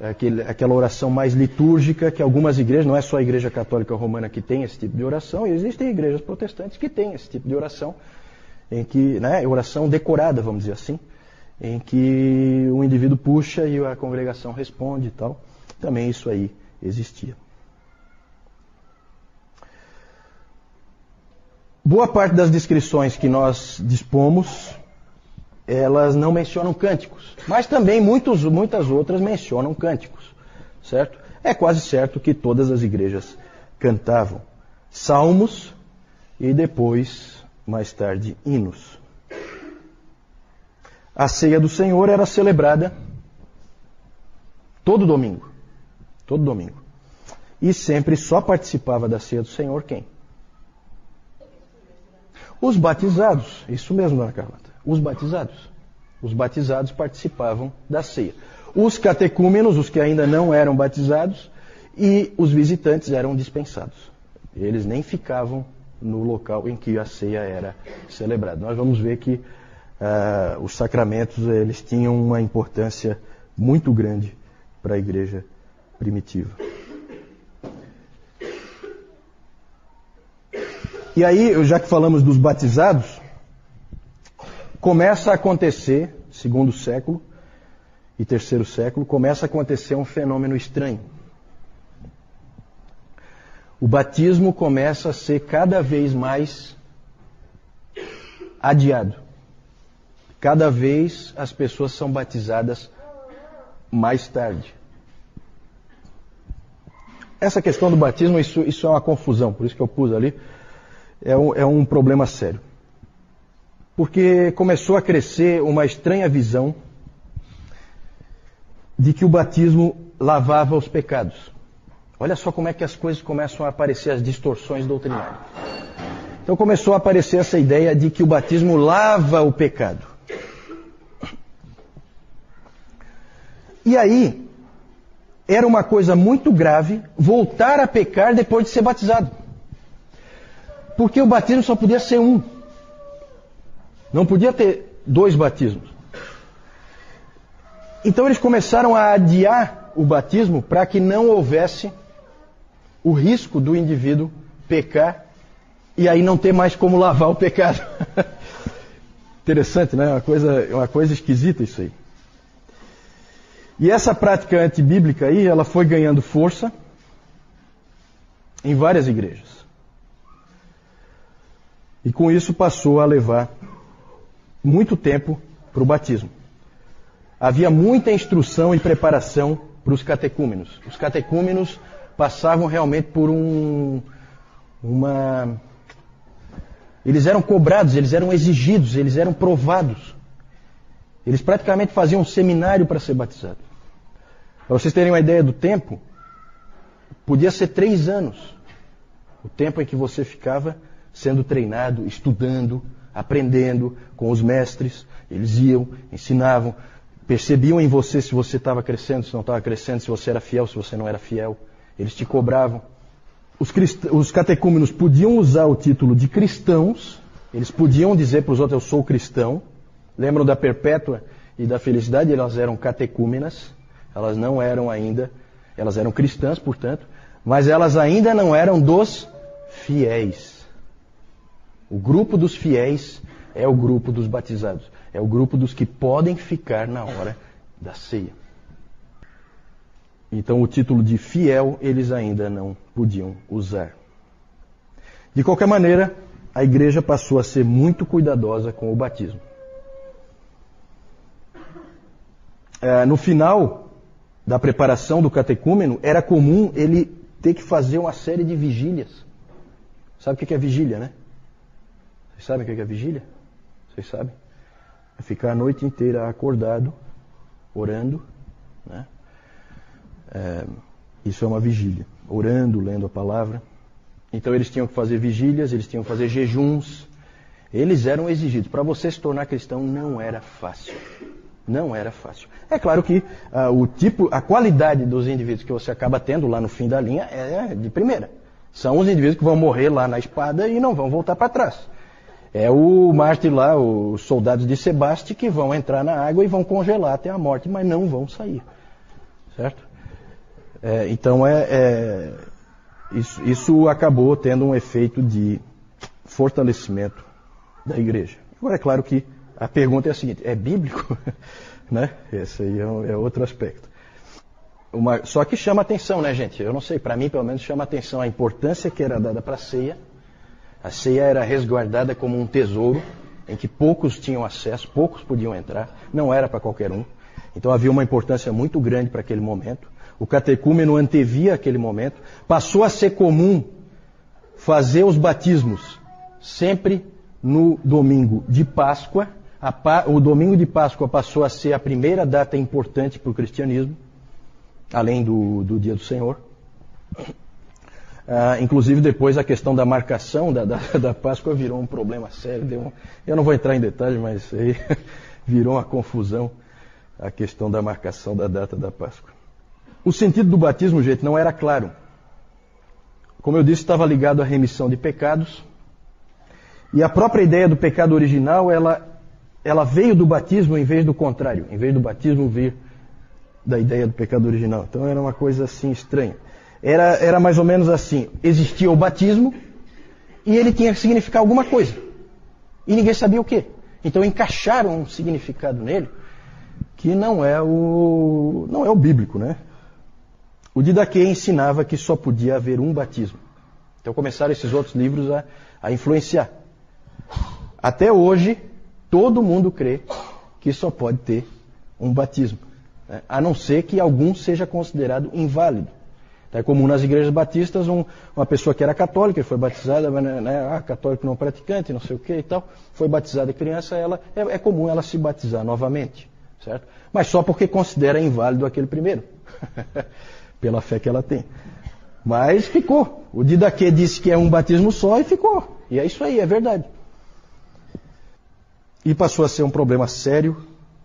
Speaker 1: Aquele, aquela oração mais litúrgica que algumas igrejas, não é só a igreja católica romana que tem esse tipo de oração, existem igrejas protestantes que têm esse tipo de oração, em que, né, oração decorada, vamos dizer assim, em que o indivíduo puxa e a congregação responde e tal. Também isso aí existia. Boa parte das descrições que nós dispomos, elas não mencionam cânticos, mas também muitos, muitas outras mencionam cânticos, certo? É quase certo que todas as igrejas cantavam salmos e depois, mais tarde, hinos. A ceia do Senhor era celebrada todo domingo. Todo domingo. E sempre só participava da ceia do Senhor quem? Os batizados. Isso mesmo, dona Carlota. Os batizados. Os batizados participavam da ceia. Os catecúmenos, os que ainda não eram batizados, e os visitantes eram dispensados. Eles nem ficavam no local em que a ceia era celebrada. Nós vamos ver que uh, os sacramentos eles tinham uma importância muito grande para a igreja primitiva. E aí, já que falamos dos batizados, começa a acontecer, segundo século e terceiro século, começa a acontecer um fenômeno estranho. O batismo começa a ser cada vez mais adiado. Cada vez as pessoas são batizadas mais tarde. Essa questão do batismo, isso, isso é uma confusão, por isso que eu pus ali, é um, é um problema sério. Porque começou a crescer uma estranha visão de que o batismo lavava os pecados. Olha só como é que as coisas começam a aparecer, as distorções doutrinárias. Então começou a aparecer essa ideia de que o batismo lava o pecado. E aí, era uma coisa muito grave voltar a pecar depois de ser batizado. Porque o batismo só podia ser um. Não podia ter dois batismos. Então eles começaram a adiar o batismo para que não houvesse o risco do indivíduo pecar e aí não ter mais como lavar o pecado. Interessante, né? Uma coisa, uma coisa esquisita isso aí. E essa prática antibíblica aí, ela foi ganhando força em várias igrejas. E com isso passou a levar muito tempo para o batismo. Havia muita instrução e preparação para os catecúmenos. Os catecúmenos passavam realmente por um, uma. Eles eram cobrados, eles eram exigidos, eles eram provados. Eles praticamente faziam um seminário para ser batizado. Para vocês terem uma ideia do tempo, podia ser três anos o tempo em que você ficava sendo treinado, estudando, aprendendo com os mestres. Eles iam, ensinavam, percebiam em você se você estava crescendo, se não estava crescendo, se você era fiel, se você não era fiel. Eles te cobravam. Os, crist... os catecúmenos podiam usar o título de cristãos, eles podiam dizer para os outros: Eu sou cristão. Lembram da Perpétua e da Felicidade? Elas eram catecúmenas, elas não eram ainda, elas eram cristãs, portanto, mas elas ainda não eram dos fiéis. O grupo dos fiéis é o grupo dos batizados, é o grupo dos que podem ficar na hora da ceia. Então o título de fiel eles ainda não podiam usar. De qualquer maneira, a igreja passou a ser muito cuidadosa com o batismo. É, no final da preparação do catecúmeno, era comum ele ter que fazer uma série de vigílias. Sabe o que é vigília, né? Vocês sabem o que é vigília? Vocês sabem? É ficar a noite inteira acordado, orando, né? É, isso é uma vigília. Orando, lendo a palavra. Então eles tinham que fazer vigílias, eles tinham que fazer jejuns. Eles eram exigidos. Para você se tornar cristão não era fácil. Não era fácil. É claro que uh, o tipo, a qualidade dos indivíduos que você acaba tendo lá no fim da linha é de primeira. São os indivíduos que vão morrer lá na espada e não vão voltar para trás. É o mártir lá, os soldados de Sebaste, que vão entrar na água e vão congelar até a morte, mas não vão sair. Certo? É, então é, é isso, isso, acabou tendo um efeito de fortalecimento da igreja. Agora é claro que a pergunta é a seguinte: é bíblico? né? Esse aí é, é outro aspecto. Uma, só que chama atenção, né, gente? Eu não sei, para mim pelo menos chama atenção a importância que era dada para a ceia. A ceia era resguardada como um tesouro em que poucos tinham acesso, poucos podiam entrar, não era para qualquer um. Então havia uma importância muito grande para aquele momento. O catecúmeno antevia aquele momento. Passou a ser comum fazer os batismos sempre no domingo de Páscoa. O domingo de Páscoa passou a ser a primeira data importante para o cristianismo, além do, do dia do Senhor. Ah, inclusive, depois a questão da marcação da, da, da Páscoa virou um problema sério. Um, eu não vou entrar em detalhes, mas aí virou uma confusão a questão da marcação da data da Páscoa. O sentido do batismo, gente, não era claro. Como eu disse, estava ligado à remissão de pecados. E a própria ideia do pecado original, ela ela veio do batismo em vez do contrário, em vez do batismo vir da ideia do pecado original. Então era uma coisa assim estranha. Era, era mais ou menos assim: existia o batismo e ele tinha que significar alguma coisa. E ninguém sabia o que. Então encaixaram um significado nele que não é o, não é o bíblico, né? O Didaquê ensinava que só podia haver um batismo. Então começaram esses outros livros a, a influenciar. Até hoje, todo mundo crê que só pode ter um batismo, né? a não ser que algum seja considerado inválido. É comum nas igrejas batistas um, uma pessoa que era católica e foi batizada, né, né, ah, católico não praticante, não sei o que e tal, foi batizada criança, ela, é, é comum ela se batizar novamente, certo? Mas só porque considera inválido aquele primeiro, pela fé que ela tem. Mas ficou. O Didaquê disse que é um batismo só e ficou. E é isso aí, é verdade. E passou a ser um problema sério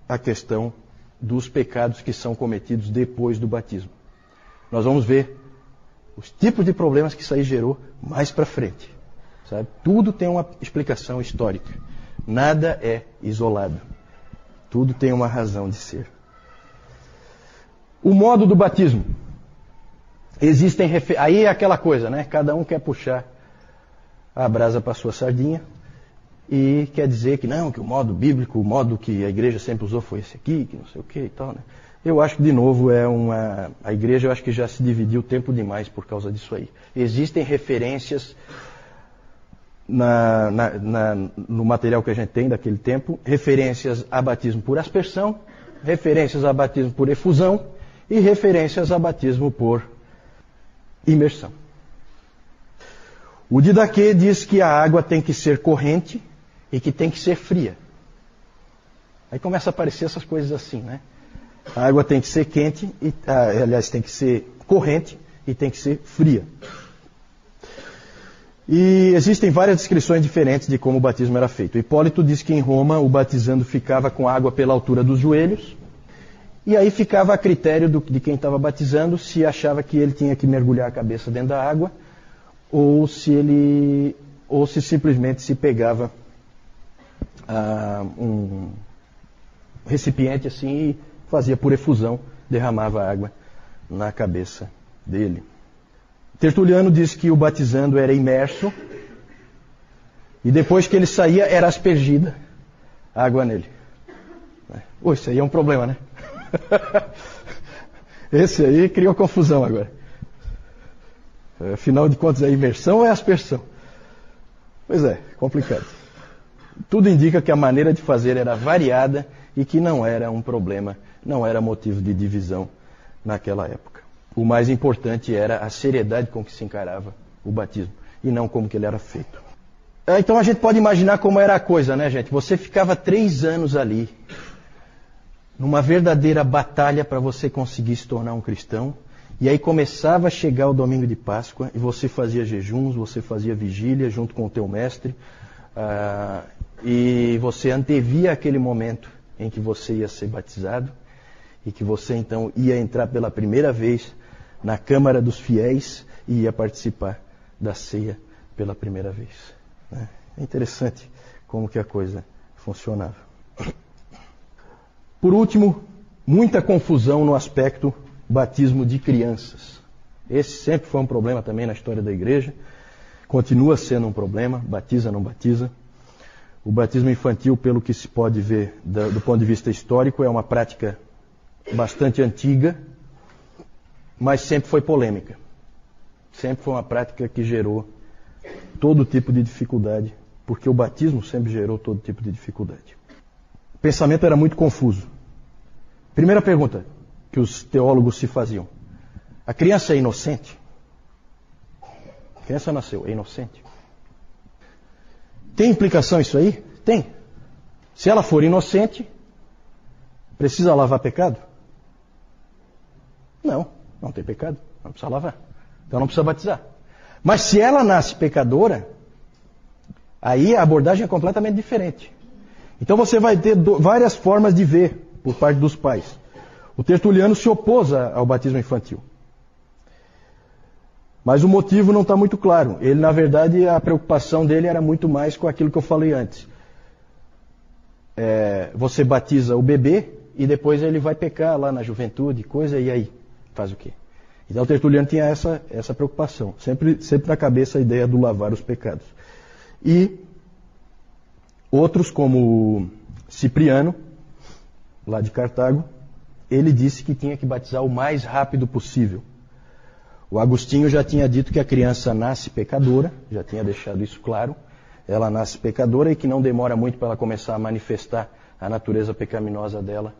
Speaker 1: a questão dos pecados que são cometidos depois do batismo. Nós vamos ver os tipos de problemas que isso aí gerou mais para frente. Sabe? Tudo tem uma explicação histórica. Nada é isolado. Tudo tem uma razão de ser. O modo do batismo. Existem refer... aí é aquela coisa, né? Cada um quer puxar a brasa para sua sardinha e quer dizer que não, que o modo bíblico, o modo que a igreja sempre usou foi esse aqui, que não sei o que e tal, né? Eu acho que, de novo, é uma. A igreja eu acho que já se dividiu tempo demais por causa disso aí. Existem referências na, na, na, no material que a gente tem daquele tempo, referências a batismo por aspersão, referências a batismo por efusão e referências a batismo por imersão. O Didaquê diz que a água tem que ser corrente e que tem que ser fria. Aí começa a aparecer essas coisas assim, né? A água tem que ser quente, e, ah, aliás, tem que ser corrente e tem que ser fria. E existem várias descrições diferentes de como o batismo era feito. Hipólito diz que em Roma o batizando ficava com água pela altura dos joelhos, e aí ficava a critério do, de quem estava batizando se achava que ele tinha que mergulhar a cabeça dentro da água ou se ele ou se simplesmente se pegava ah, um recipiente assim e fazia por efusão, derramava água na cabeça dele. Tertuliano diz que o batizando era imerso e depois que ele saía era aspergida água nele. Oh, isso aí é um problema, né? Esse aí criou confusão agora. Afinal de contas, é imersão ou é aspersão? Pois é, complicado. Tudo indica que a maneira de fazer era variada e que não era um problema, não era motivo de divisão naquela época. O mais importante era a seriedade com que se encarava o batismo e não como que ele era feito. É, então a gente pode imaginar como era a coisa, né, gente? Você ficava três anos ali, numa verdadeira batalha para você conseguir se tornar um cristão. E aí começava a chegar o domingo de Páscoa e você fazia jejuns, você fazia vigília junto com o teu mestre. Uh, e você antevia aquele momento em que você ia ser batizado e que você então ia entrar pela primeira vez na Câmara dos Fiéis e ia participar da ceia pela primeira vez. Né? É interessante como que a coisa funcionava. Por último, muita confusão no aspecto batismo de crianças. Esse sempre foi um problema também na história da igreja. Continua sendo um problema, batiza, não batiza. O batismo infantil, pelo que se pode ver do ponto de vista histórico, é uma prática bastante antiga, mas sempre foi polêmica. Sempre foi uma prática que gerou todo tipo de dificuldade, porque o batismo sempre gerou todo tipo de dificuldade. O pensamento era muito confuso. Primeira pergunta que os teólogos se faziam: a criança é inocente? A criança nasceu, é inocente? Tem implicação isso aí? Tem. Se ela for inocente, precisa lavar pecado? Não, não tem pecado, não precisa lavar. Então não precisa batizar. Mas se ela nasce pecadora, aí a abordagem é completamente diferente. Então você vai ter várias formas de ver por parte dos pais. O Tertuliano se opôs ao batismo infantil. Mas o motivo não está muito claro. Ele, na verdade, a preocupação dele era muito mais com aquilo que eu falei antes. é, você batiza o bebê e depois ele vai pecar lá na juventude, coisa, e aí? Faz o quê? Então Tertuliano tinha essa, essa preocupação, sempre, sempre na cabeça a ideia do lavar os pecados. E outros, como Cipriano, lá de Cartago, ele disse que tinha que batizar o mais rápido possível. O Agostinho já tinha dito que a criança nasce pecadora, já tinha deixado isso claro. Ela nasce pecadora e que não demora muito para ela começar a manifestar a natureza pecaminosa dela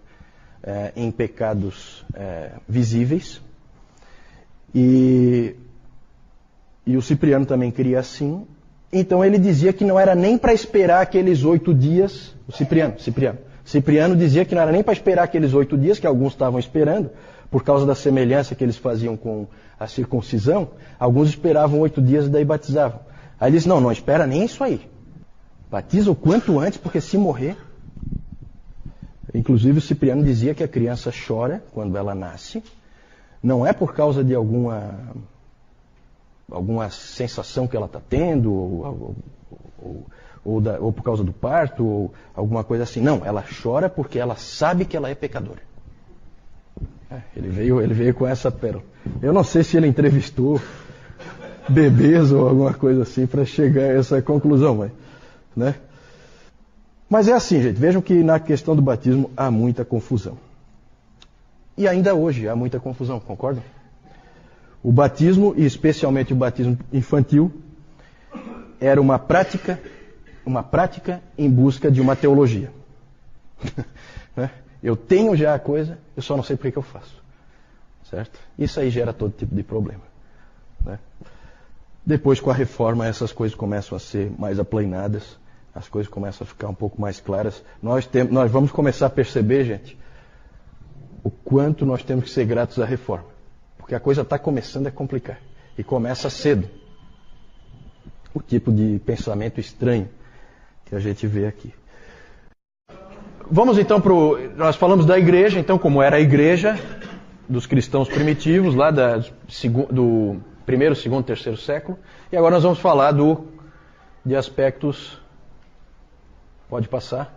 Speaker 1: é, em pecados é, visíveis. E, e o Cipriano também queria assim. Então ele dizia que não era nem para esperar aqueles oito dias. O Cipriano, Cipriano. Cipriano dizia que não era nem para esperar aqueles oito dias que alguns estavam esperando, por causa da semelhança que eles faziam com a circuncisão. Alguns esperavam oito dias e daí batizavam. Aí ele disse: não, não espera nem isso aí. Batiza o quanto antes, porque se morrer. Inclusive o Cipriano dizia que a criança chora quando ela nasce, não é por causa de alguma alguma sensação que ela está tendo, ou, ou, ou, da, ou, por causa do parto, ou alguma coisa assim. Não, ela chora porque ela sabe que ela é pecadora. É, ele, veio, ele veio com essa pérola. Eu não sei se ele entrevistou bebês ou alguma coisa assim para chegar a essa conclusão, mas, né? Mas é assim, gente. Vejam que na questão do batismo há muita confusão. E ainda hoje há muita confusão, concordam? O batismo, e especialmente o batismo infantil, era uma prática, uma prática em busca de uma teologia. Né? Eu tenho já a coisa, eu só não sei por que eu faço. Certo? Isso aí gera todo tipo de problema. Né? Depois, com a reforma, essas coisas começam a ser mais aplainadas, as coisas começam a ficar um pouco mais claras. Nós, tem, nós vamos começar a perceber, gente, o quanto nós temos que ser gratos à reforma. Porque a coisa está começando a complicar. E começa cedo. O tipo de pensamento estranho que a gente vê aqui. Vamos então para. Nós falamos da igreja, então, como era a igreja dos cristãos primitivos, lá da, do primeiro, segundo, terceiro século. E agora nós vamos falar do, de aspectos. Pode passar.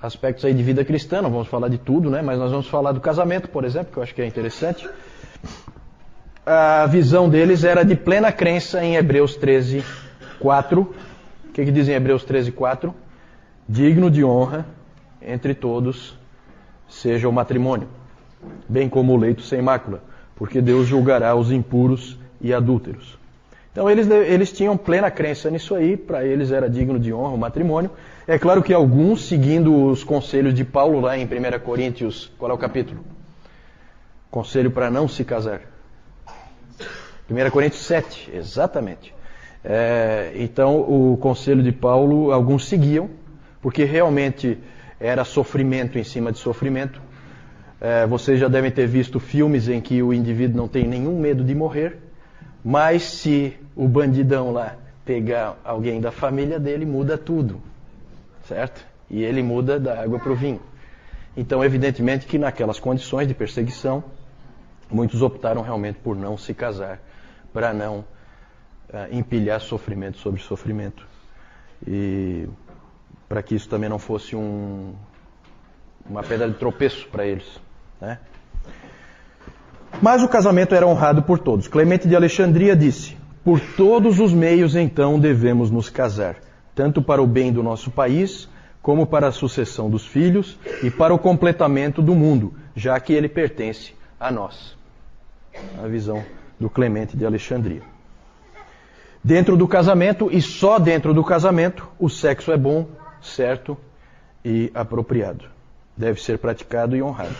Speaker 1: Aspectos aí de vida cristã, não vamos falar de tudo, né? Mas nós vamos falar do casamento, por exemplo, que eu acho que é interessante a visão deles era de plena crença em Hebreus 13, 4. O que, que diz em Hebreus 13, 4? Digno de honra entre todos seja o matrimônio, bem como o leito sem mácula, porque Deus julgará os impuros e adúlteros. Então eles, eles tinham plena crença nisso aí, para eles era digno de honra o matrimônio. É claro que alguns, seguindo os conselhos de Paulo lá em 1 Coríntios, qual é o capítulo? Conselho para não se casar. 1 Coríntios 7, exatamente. É, então, o conselho de Paulo, alguns seguiam, porque realmente era sofrimento em cima de sofrimento. É, vocês já devem ter visto filmes em que o indivíduo não tem nenhum medo de morrer, mas se o bandidão lá pegar alguém da família dele, muda tudo, certo? E ele muda da água para o vinho. Então, evidentemente que naquelas condições de perseguição, muitos optaram realmente por não se casar para não uh, empilhar sofrimento sobre sofrimento. E para que isso também não fosse um, uma pedra de tropeço para eles. Né? Mas o casamento era honrado por todos. Clemente de Alexandria disse: Por todos os meios, então, devemos nos casar, tanto para o bem do nosso país, como para a sucessão dos filhos e para o completamento do mundo, já que ele pertence a nós. A visão do Clemente de Alexandria. Dentro do casamento e só dentro do casamento, o sexo é bom, certo e apropriado. Deve ser praticado e honrado.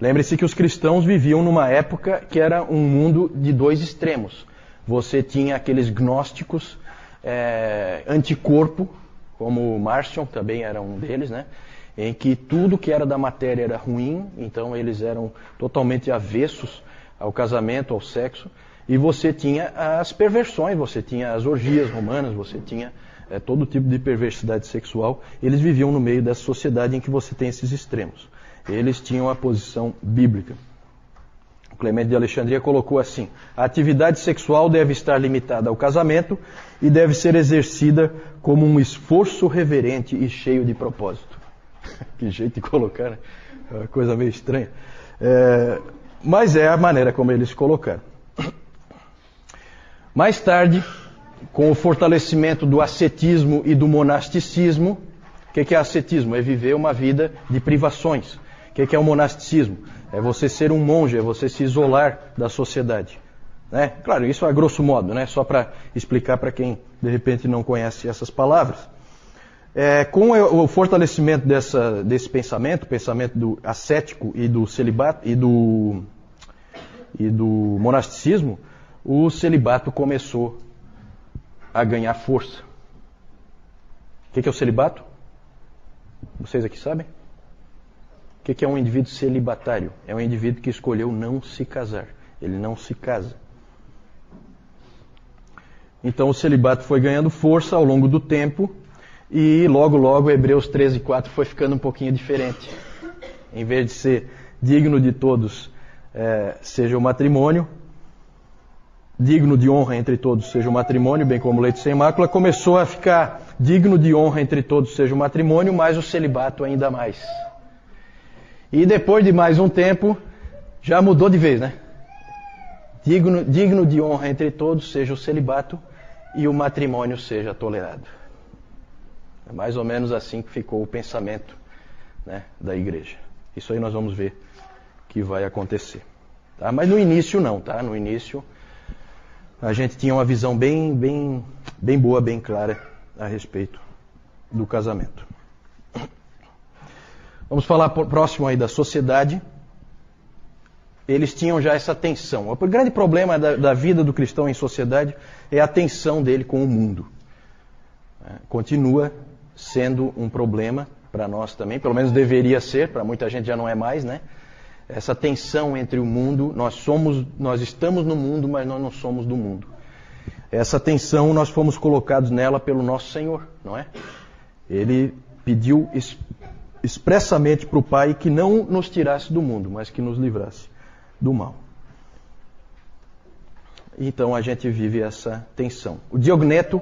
Speaker 1: Lembre-se que os cristãos viviam numa época que era um mundo de dois extremos. Você tinha aqueles gnósticos é, anticorpo, como Marcion também era um deles, né? em que tudo que era da matéria era ruim, então eles eram totalmente avessos ao casamento, ao sexo, e você tinha as perversões, você tinha as orgias romanas, você tinha é, todo tipo de perversidade sexual. Eles viviam no meio dessa sociedade em que você tem esses extremos. Eles tinham a posição bíblica. O Clemente de Alexandria colocou assim: a atividade sexual deve estar limitada ao casamento e deve ser exercida como um esforço reverente e cheio de propósito. que jeito de colocar, né? É uma coisa meio estranha. É, mas é a maneira como eles colocaram. Mais tarde, com o fortalecimento do ascetismo e do monasticismo, o que é ascetismo? É viver uma vida de privações. O que é o monasticismo? É você ser um monge, é você se isolar da sociedade. Né? Claro, isso a grosso modo, né? só para explicar para quem de repente não conhece essas palavras. É, com o fortalecimento dessa, desse pensamento, pensamento do ascético e do celibato e do, e do monasticismo, o celibato começou a ganhar força. O que é o celibato? Vocês aqui sabem? O que é um indivíduo celibatário? É um indivíduo que escolheu não se casar. Ele não se casa. Então o celibato foi ganhando força ao longo do tempo e logo, logo, Hebreus 13, 4 foi ficando um pouquinho diferente. Em vez de ser digno de todos, é, seja o matrimônio, digno de honra entre todos, seja o matrimônio, bem como leite sem mácula, começou a ficar digno de honra entre todos, seja o matrimônio, mas o celibato ainda mais. E depois de mais um tempo, já mudou de vez, né? Digno, digno de honra entre todos seja o celibato e o matrimônio seja tolerado. É mais ou menos assim que ficou o pensamento né, da igreja. Isso aí nós vamos ver que vai acontecer. Tá? Mas no início não, tá? No início a gente tinha uma visão bem, bem, bem boa, bem clara a respeito do casamento. Vamos falar próximo aí da sociedade. Eles tinham já essa tensão. O grande problema da, da vida do cristão em sociedade é a tensão dele com o mundo. É, continua sendo um problema para nós também, pelo menos deveria ser, para muita gente já não é mais, né? Essa tensão entre o mundo, nós somos, nós estamos no mundo, mas nós não somos do mundo. Essa tensão nós fomos colocados nela pelo nosso Senhor, não é? Ele pediu expressamente para o Pai que não nos tirasse do mundo, mas que nos livrasse do mal. Então a gente vive essa tensão. O Diogneto,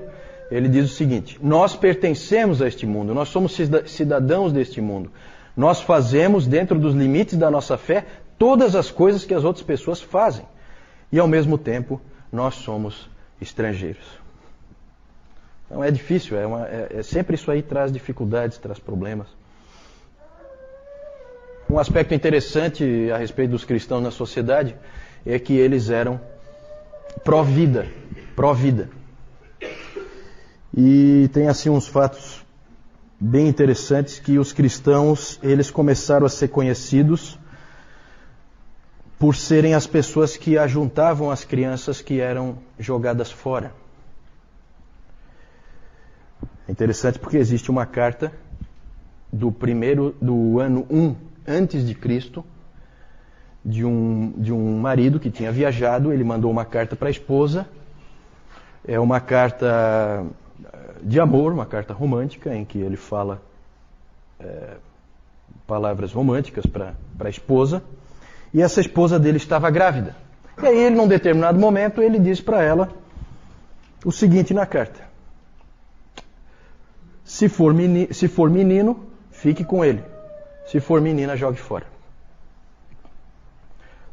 Speaker 1: ele diz o seguinte: Nós pertencemos a este mundo, nós somos cidadãos deste mundo. Nós fazemos, dentro dos limites da nossa fé, todas as coisas que as outras pessoas fazem. E ao mesmo tempo, nós somos estrangeiros. Então é difícil, é, uma, é, é sempre isso aí traz dificuldades, traz problemas. Um aspecto interessante a respeito dos cristãos na sociedade é que eles eram pró-vida, pró-vida. E tem assim uns fatos bem interessantes que os cristãos, eles começaram a ser conhecidos por serem as pessoas que ajuntavam as crianças que eram jogadas fora. É interessante porque existe uma carta do primeiro do ano 1 antes de Cristo, de um, de um marido que tinha viajado, ele mandou uma carta para a esposa. É uma carta de amor, uma carta romântica, em que ele fala é, palavras românticas para a esposa. E essa esposa dele estava grávida. E aí, ele, num determinado momento, ele diz para ela o seguinte na carta: se for, menino, se for menino, fique com ele. Se for menina, jogue fora.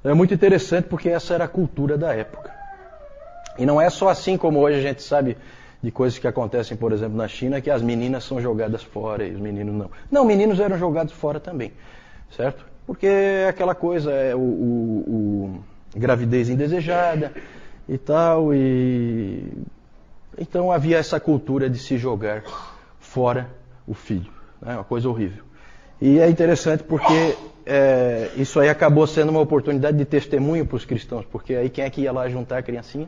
Speaker 1: É muito interessante porque essa era a cultura da época. E não é só assim como hoje a gente sabe de coisas que acontecem, por exemplo, na China, que as meninas são jogadas fora e os meninos não. Não, meninos eram jogados fora também, certo? Porque é aquela coisa, é o, o, o gravidez indesejada e tal, e então havia essa cultura de se jogar fora o filho, né? uma coisa horrível. E é interessante porque é, isso aí acabou sendo uma oportunidade de testemunho para os cristãos, porque aí quem é que ia lá juntar a criancinha?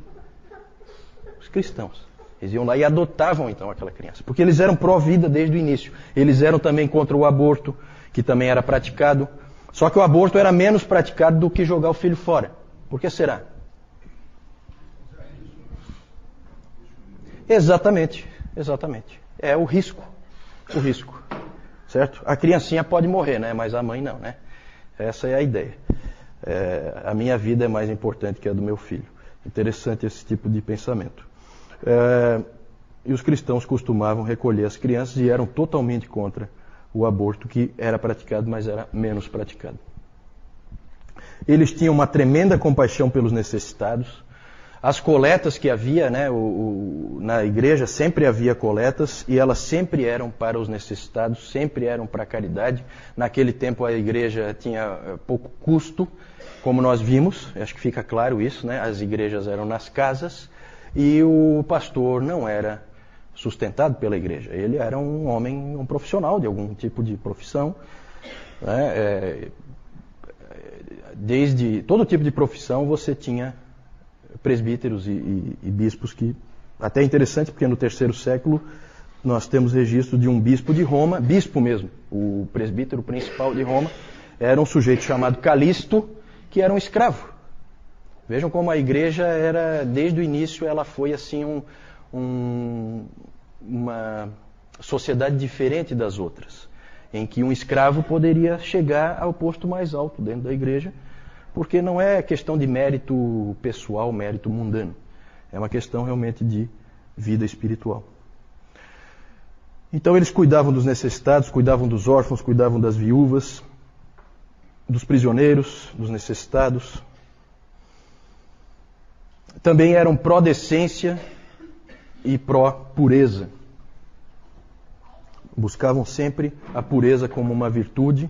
Speaker 1: Os cristãos. Eles iam lá e adotavam então aquela criança, porque eles eram pró-vida desde o início. Eles eram também contra o aborto, que também era praticado. Só que o aborto era menos praticado do que jogar o filho fora. Por que será? Exatamente, exatamente. É o risco. O risco certo? A criancinha pode morrer, né? Mas a mãe não, né? Essa é a ideia. é, a minha vida é mais importante que a do meu filho. Interessante esse tipo de pensamento. É, e os cristãos costumavam recolher as crianças e eram totalmente contra o aborto que era praticado, mas era menos praticado. Eles tinham uma tremenda compaixão pelos necessitados. As coletas que havia né, o, o, na igreja, sempre havia coletas e elas sempre eram para os necessitados, sempre eram para a caridade. Naquele tempo a igreja tinha eh, pouco custo, como nós vimos, acho que fica claro isso, né? as igrejas eram nas casas e o pastor não era sustentado pela igreja. Ele era um homem, um profissional de algum tipo de profissão. Né? É, desde todo tipo de profissão você tinha presbíteros e, e, e bispos que até é interessante porque no terceiro século nós temos registro de um bispo de Roma, bispo mesmo, o presbítero principal de Roma, era um sujeito chamado Calisto, que era um escravo. Vejam como a igreja era, desde o início, ela foi assim um, um, uma sociedade diferente das outras, em que um escravo poderia chegar ao posto mais alto dentro da igreja, porque não é questão de mérito pessoal, mérito mundano. É uma questão realmente de vida espiritual. Então eles cuidavam dos necessitados, cuidavam dos órfãos, cuidavam das viúvas, dos prisioneiros, dos necessitados. Também eram pró-decência e pró-pureza. Buscavam sempre a pureza como uma virtude.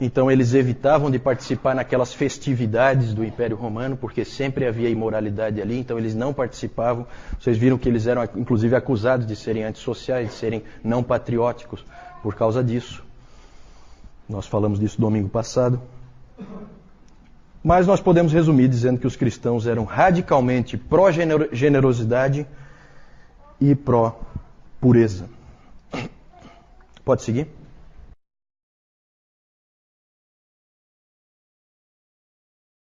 Speaker 1: Então eles evitavam de participar naquelas festividades do Império Romano, porque sempre havia imoralidade ali, então eles não participavam. Vocês viram que eles eram inclusive acusados de serem antissociais, de serem não patrióticos por causa disso. Nós falamos disso domingo passado. Mas nós podemos resumir dizendo que os cristãos eram radicalmente pró-generosidade e pró-pureza. Pode seguir?